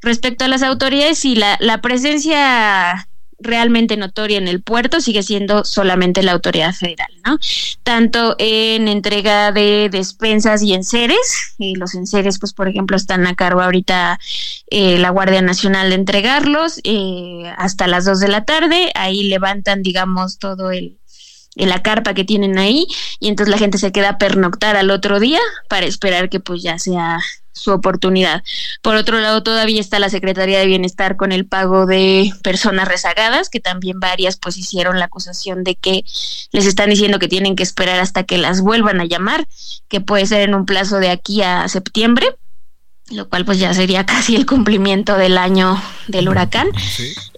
Respecto a las autoridades y la, la presencia realmente notoria en el puerto sigue siendo solamente la autoridad federal, ¿no? Tanto en entrega de despensas y enseres, y los enseres, pues por ejemplo, están a cargo ahorita eh, la Guardia Nacional de entregarlos eh, hasta las dos de la tarde, ahí levantan, digamos, todo el la carpa que tienen ahí y entonces la gente se queda pernoctar al otro día para esperar que pues ya sea su oportunidad. Por otro lado, todavía está la Secretaría de Bienestar con el pago de personas rezagadas, que también varias pues hicieron la acusación de que les están diciendo que tienen que esperar hasta que las vuelvan a llamar, que puede ser en un plazo de aquí a septiembre lo cual pues ya sería casi el cumplimiento del año del huracán.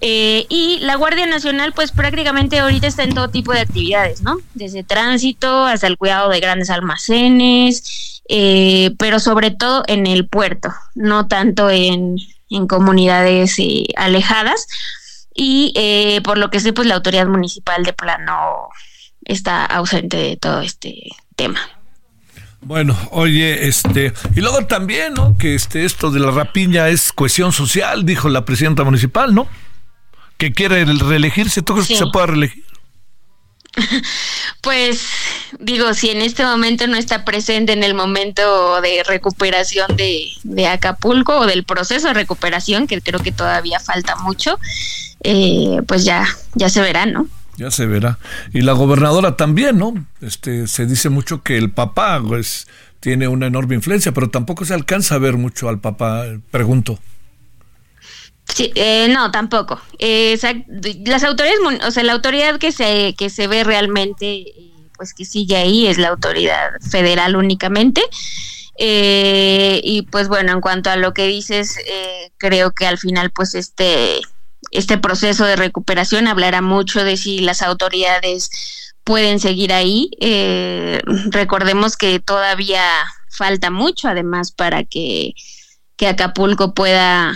Eh, y la Guardia Nacional pues prácticamente ahorita está en todo tipo de actividades, ¿no? Desde tránsito hasta el cuidado de grandes almacenes, eh, pero sobre todo en el puerto, no tanto en, en comunidades eh, alejadas. Y por lo que sé pues la autoridad municipal de plano está ausente de todo este tema. Bueno, oye, este, y luego también, ¿no? Que este, esto de la rapiña es cohesión social, dijo la presidenta municipal, ¿no? Que quiere reelegirse, ¿tú crees que se pueda reelegir? Pues digo, si en este momento no está presente en el momento de recuperación de, de Acapulco o del proceso de recuperación, que creo que todavía falta mucho, eh, pues ya, ya se verá, ¿no? Ya se verá. Y la gobernadora también, ¿no? Este, se dice mucho que el papá pues, tiene una enorme influencia, pero tampoco se alcanza a ver mucho al papá, pregunto. Sí, eh, no, tampoco. Eh, las autoridades, o sea, la autoridad que se, que se ve realmente, pues que sigue ahí, es la autoridad federal únicamente. Eh, y pues bueno, en cuanto a lo que dices, creo que al final, pues este este proceso de recuperación hablará mucho de si las autoridades pueden seguir ahí. Eh, recordemos que todavía falta mucho, además, para que, que Acapulco pueda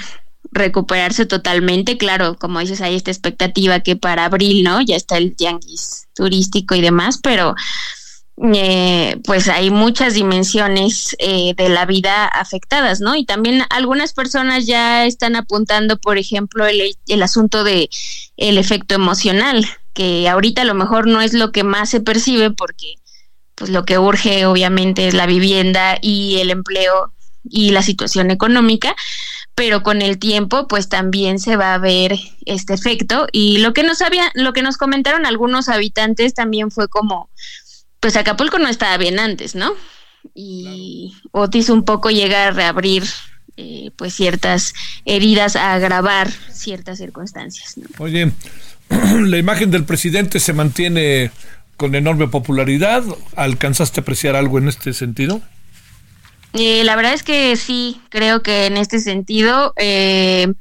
recuperarse totalmente. Claro, como dices, hay esta expectativa que para abril, ¿no? Ya está el tianguis turístico y demás, pero eh, pues hay muchas dimensiones eh, de la vida afectadas, ¿no? Y también algunas personas ya están apuntando, por ejemplo, el, asunto de el efecto emocional, que ahorita a lo mejor no es lo que más se percibe porque pues lo que urge obviamente es la vivienda y el empleo y la situación económica, pero con el tiempo pues también se va a ver este efecto y lo que nos había lo que nos comentaron algunos habitantes también fue como pues Acapulco no estaba bien antes, ¿no? Y Otis un poco llega a reabrir eh, pues ciertas heridas, a agravar ciertas circunstancias. Oye, la imagen del presidente se mantiene con enorme popularidad. ¿Alcanzaste a apreciar algo en este sentido? Eh, la verdad es que sí, creo que en este sentido eh,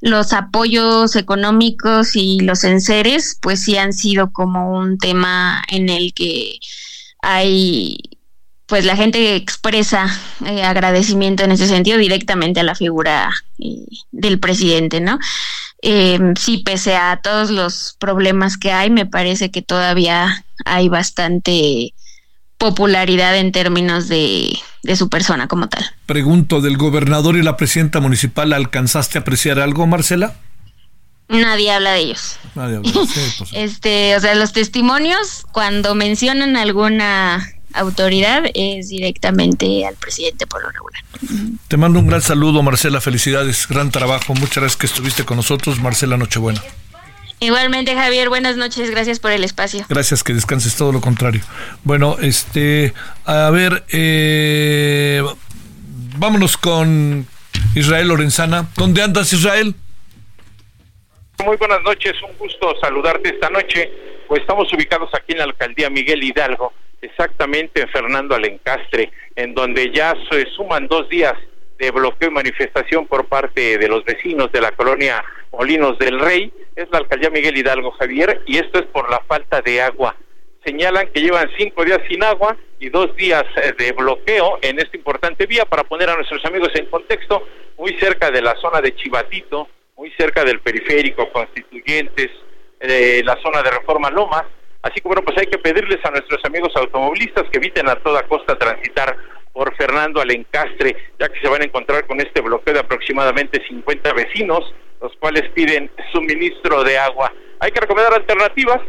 los apoyos económicos y los enseres pues sí han sido como un tema en el que hay pues la gente expresa eh, agradecimiento en ese sentido directamente a la figura del presidente, ¿no? sí, pese a todos los problemas que hay, me parece que todavía hay bastante popularidad en términos de, su persona como tal. Pregunto, del gobernador y la presidenta municipal, ¿alcanzaste a apreciar algo, Marcela? Nadie habla de ellos. Nadie habla. Pues este, o sea, los testimonios cuando mencionan alguna autoridad es directamente al presidente por lo regular. Te mando un gran saludo, Marcela. Felicidades, gran trabajo. Muchas gracias que estuviste con nosotros, Marcela Nochebuena. Igualmente, Javier, buenas noches, gracias por el espacio. Gracias, que descanses, todo lo contrario. Bueno, este, a ver, eh, vámonos con Israel Lorenzana. ¿Dónde andas, Israel? Muy buenas noches, un gusto saludarte esta noche. Pues estamos ubicados aquí en la alcaldía Miguel Hidalgo, exactamente en Fernando Alencastre, en donde ya se suman dos días de bloqueo y manifestación por parte de los vecinos de la colonia Molinos del Rey. Es la alcaldía Miguel Hidalgo Javier y esto es por la falta de agua. Señalan que llevan cinco días sin agua y dos días eh, de bloqueo en esta importante vía para poner a nuestros amigos en contexto, muy cerca de la zona de Chivatito, muy cerca del periférico, constituyentes, de la zona de Reforma Lomas. Así que bueno, pues hay que pedirles a nuestros amigos automovilistas que eviten a toda costa transitar por Fernando Alencastre, ya que se van a encontrar con este bloqueo de aproximadamente 50 vecinos, los cuales piden suministro de agua. Hay que recomendar alternativas,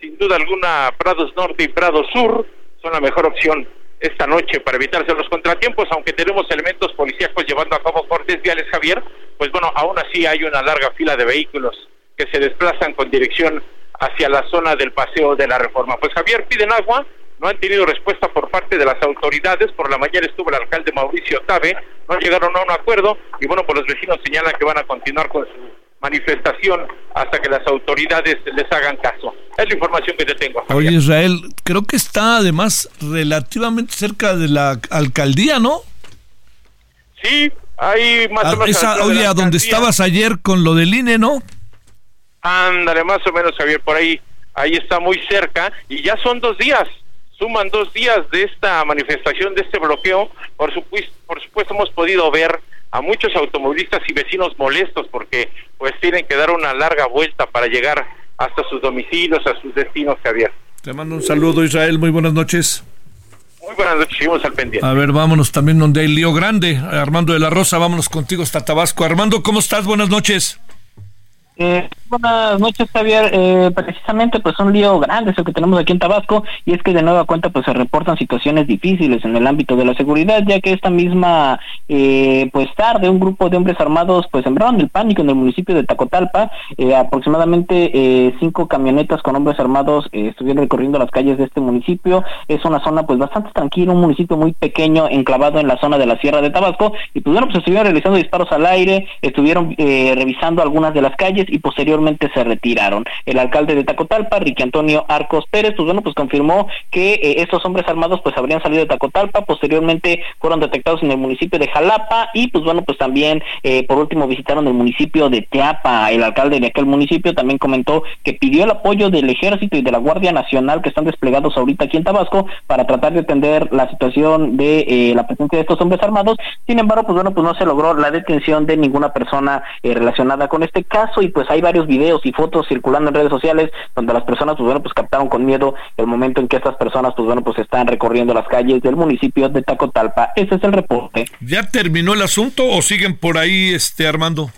sin duda alguna Prados Norte y Prados Sur son la mejor opción esta noche para evitarse los contratiempos, aunque tenemos elementos policíacos llevando a cabo cortes viales, Javier, pues bueno, aún así hay una larga fila de vehículos que se desplazan con dirección hacia la zona del paseo de la reforma. Pues Javier, piden agua, no han tenido respuesta por parte de las autoridades. Por la mañana estuvo el alcalde Mauricio Tabe, no llegaron a un acuerdo y bueno, pues los vecinos señalan que van a continuar con su manifestación hasta que las autoridades les hagan caso. Es la información que te tengo. Oye Israel, creo que está además relativamente cerca de la alcaldía, ¿no? Sí, hay más o ah, menos. Esa, oye, a donde estabas ayer con lo del INE, ¿no? Ándale, más o menos, Javier, por ahí, ahí está muy cerca y ya son dos días suman dos días de esta manifestación, de este bloqueo. Por supuesto, por supuesto hemos podido ver a muchos automovilistas y vecinos molestos porque pues tienen que dar una larga vuelta para llegar hasta sus domicilios, a sus destinos, Javier. Te mando un saludo, Israel. Muy buenas noches. Muy buenas noches, seguimos al pendiente. A ver, vámonos también donde hay lío grande. Armando de la Rosa, vámonos contigo hasta Tabasco. Armando, ¿cómo estás? Buenas noches. Eh, buenas noches, Javier. Eh, precisamente, pues un lío grande es que tenemos aquí en Tabasco y es que de nueva cuenta, pues se reportan situaciones difíciles en el ámbito de la seguridad, ya que esta misma, eh, pues tarde, un grupo de hombres armados, pues sembraron el pánico en el municipio de Tacotalpa. Eh, aproximadamente eh, cinco camionetas con hombres armados estuvieron recorriendo las calles de este municipio. Es una zona, pues bastante tranquila, un municipio muy pequeño, enclavado en la zona de la Sierra de Tabasco. Y pues bueno, pues estuvieron realizando disparos al aire, estuvieron revisando algunas de las calles y posteriormente se retiraron. El alcalde de Tacotalpa, Ricky Antonio Arcos Pérez, pues bueno, pues confirmó que eh, estos hombres armados pues habrían salido de Tacotalpa, posteriormente fueron detectados en el municipio de Jalapa y pues bueno, pues también eh, por último visitaron el municipio de Teapa. El alcalde de aquel municipio también comentó que pidió el apoyo del ejército y de la Guardia Nacional que están desplegados ahorita aquí en Tabasco para tratar de atender la situación de eh, la presencia de estos hombres armados. Sin embargo, pues bueno, pues no se logró la detención de ninguna persona relacionada con este caso y pues hay varios videos y fotos circulando en redes sociales donde las personas, pues bueno, pues captaron con miedo el momento en que estas personas, pues bueno, pues están recorriendo las calles del municipio de Tacotalpa. Ese es el reporte. ¿Ya terminó el asunto o siguen por ahí, este Armando?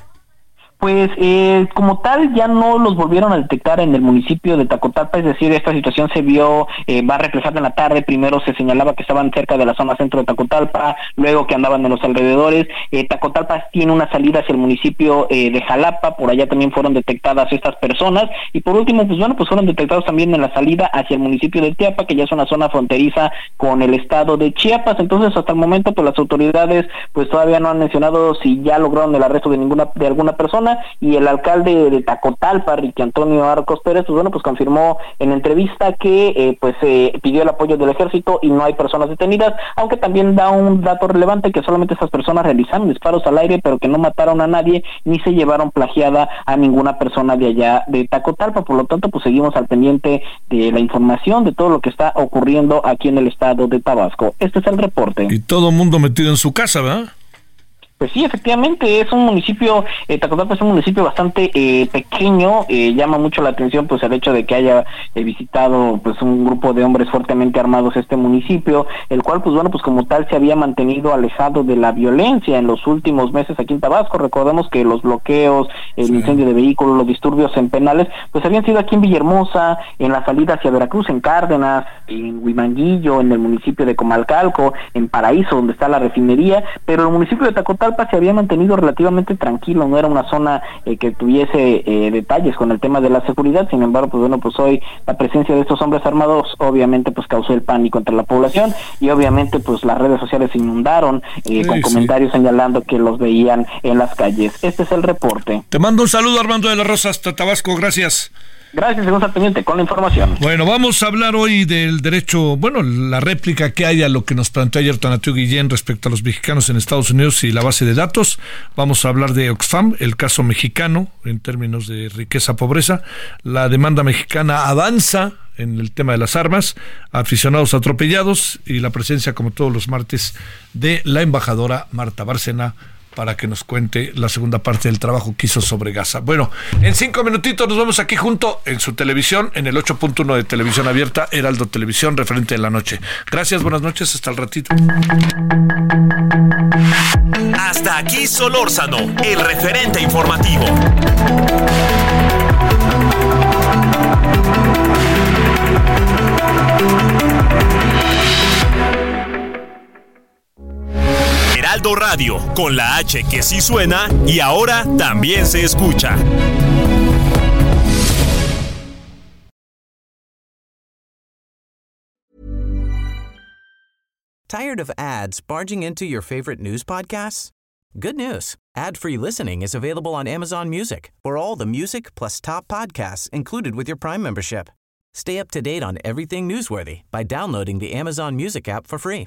Pues eh, como tal ya no los volvieron a detectar en el municipio de Tacotalpa, es decir, esta situación se vio, eh, va reflejada en la tarde, primero se señalaba que estaban cerca de la zona centro de Tacotalpa, luego que andaban en los alrededores, eh, Tacotalpa tiene una salida hacia el municipio eh, de Jalapa, por allá también fueron detectadas estas personas, y por último, pues bueno, pues fueron detectados también en la salida hacia el municipio de Tiapa, que ya es una zona fronteriza con el estado de Chiapas, entonces hasta el momento pues las autoridades pues todavía no han mencionado si ya lograron el arresto de ninguna de alguna persona, y el alcalde de Tacotalpa, Ricky Antonio Arcos Pérez, pues bueno, pues confirmó en entrevista que eh, pues eh, pidió el apoyo del ejército y no hay personas detenidas, aunque también da un dato relevante que solamente esas personas realizaron disparos al aire, pero que no mataron a nadie ni se llevaron plagiada a ninguna persona de allá de Tacotalpa, por lo tanto pues seguimos al pendiente de la información de todo lo que está ocurriendo aquí en el estado de Tabasco. Este es el reporte. Y todo mundo metido en su casa, ¿verdad? Pues sí, efectivamente, es un municipio, eh, Tacotalpa es un municipio bastante eh, pequeño, eh, llama mucho la atención pues el hecho de que haya eh, visitado pues un grupo de hombres fuertemente armados este municipio, el cual pues bueno pues como tal se había mantenido alejado de la violencia en los últimos meses aquí en Tabasco, recordemos que los bloqueos, el incendio de vehículos, los disturbios en penales, pues habían sido aquí en Villahermosa, en la salida hacia Veracruz, en Cárdenas, en Huimanguillo, en el municipio de Comalcalco, en Paraíso, donde está la refinería, pero el municipio de Tacotalpa se había mantenido relativamente tranquilo, no era una zona eh, que tuviese eh, detalles con el tema de la seguridad, sin embargo, pues bueno, pues hoy la presencia de estos hombres armados obviamente pues causó el pánico entre la población y obviamente pues las redes sociales se inundaron eh, con comentarios señalando que los veían en las calles. Este es el reporte. Te mando un saludo Armando de la Rosa hasta Tabasco, gracias. Gracias, seguimos al pendiente con la información. Bueno, vamos a hablar hoy del derecho, bueno, la réplica que hay a lo que nos planteó ayer Tonatiuh Guillén respecto a los mexicanos en Estados Unidos y la base de datos. Vamos a hablar de Oxfam, el caso mexicano en términos de riqueza-pobreza. La demanda mexicana avanza en el tema de las armas, aficionados atropellados y la presencia, como todos los martes, de la embajadora Marta Bárcena para que nos cuente la segunda parte del trabajo que hizo sobre Gaza. Bueno, en cinco minutitos nos vemos aquí junto en su televisión, en el 8.1 de televisión abierta, Heraldo Televisión, referente de la noche. Gracias, buenas noches, hasta el ratito. Hasta aquí Solórzano, el referente informativo. Heraldo Radio, con la H que sí suena y ahora también se escucha. Tired of ads barging into your favorite news podcasts? Good news. Ad-free listening is available on Amazon Music for all the music plus top podcasts included with your Prime membership. Stay up to date on everything newsworthy by downloading the Amazon Music app for free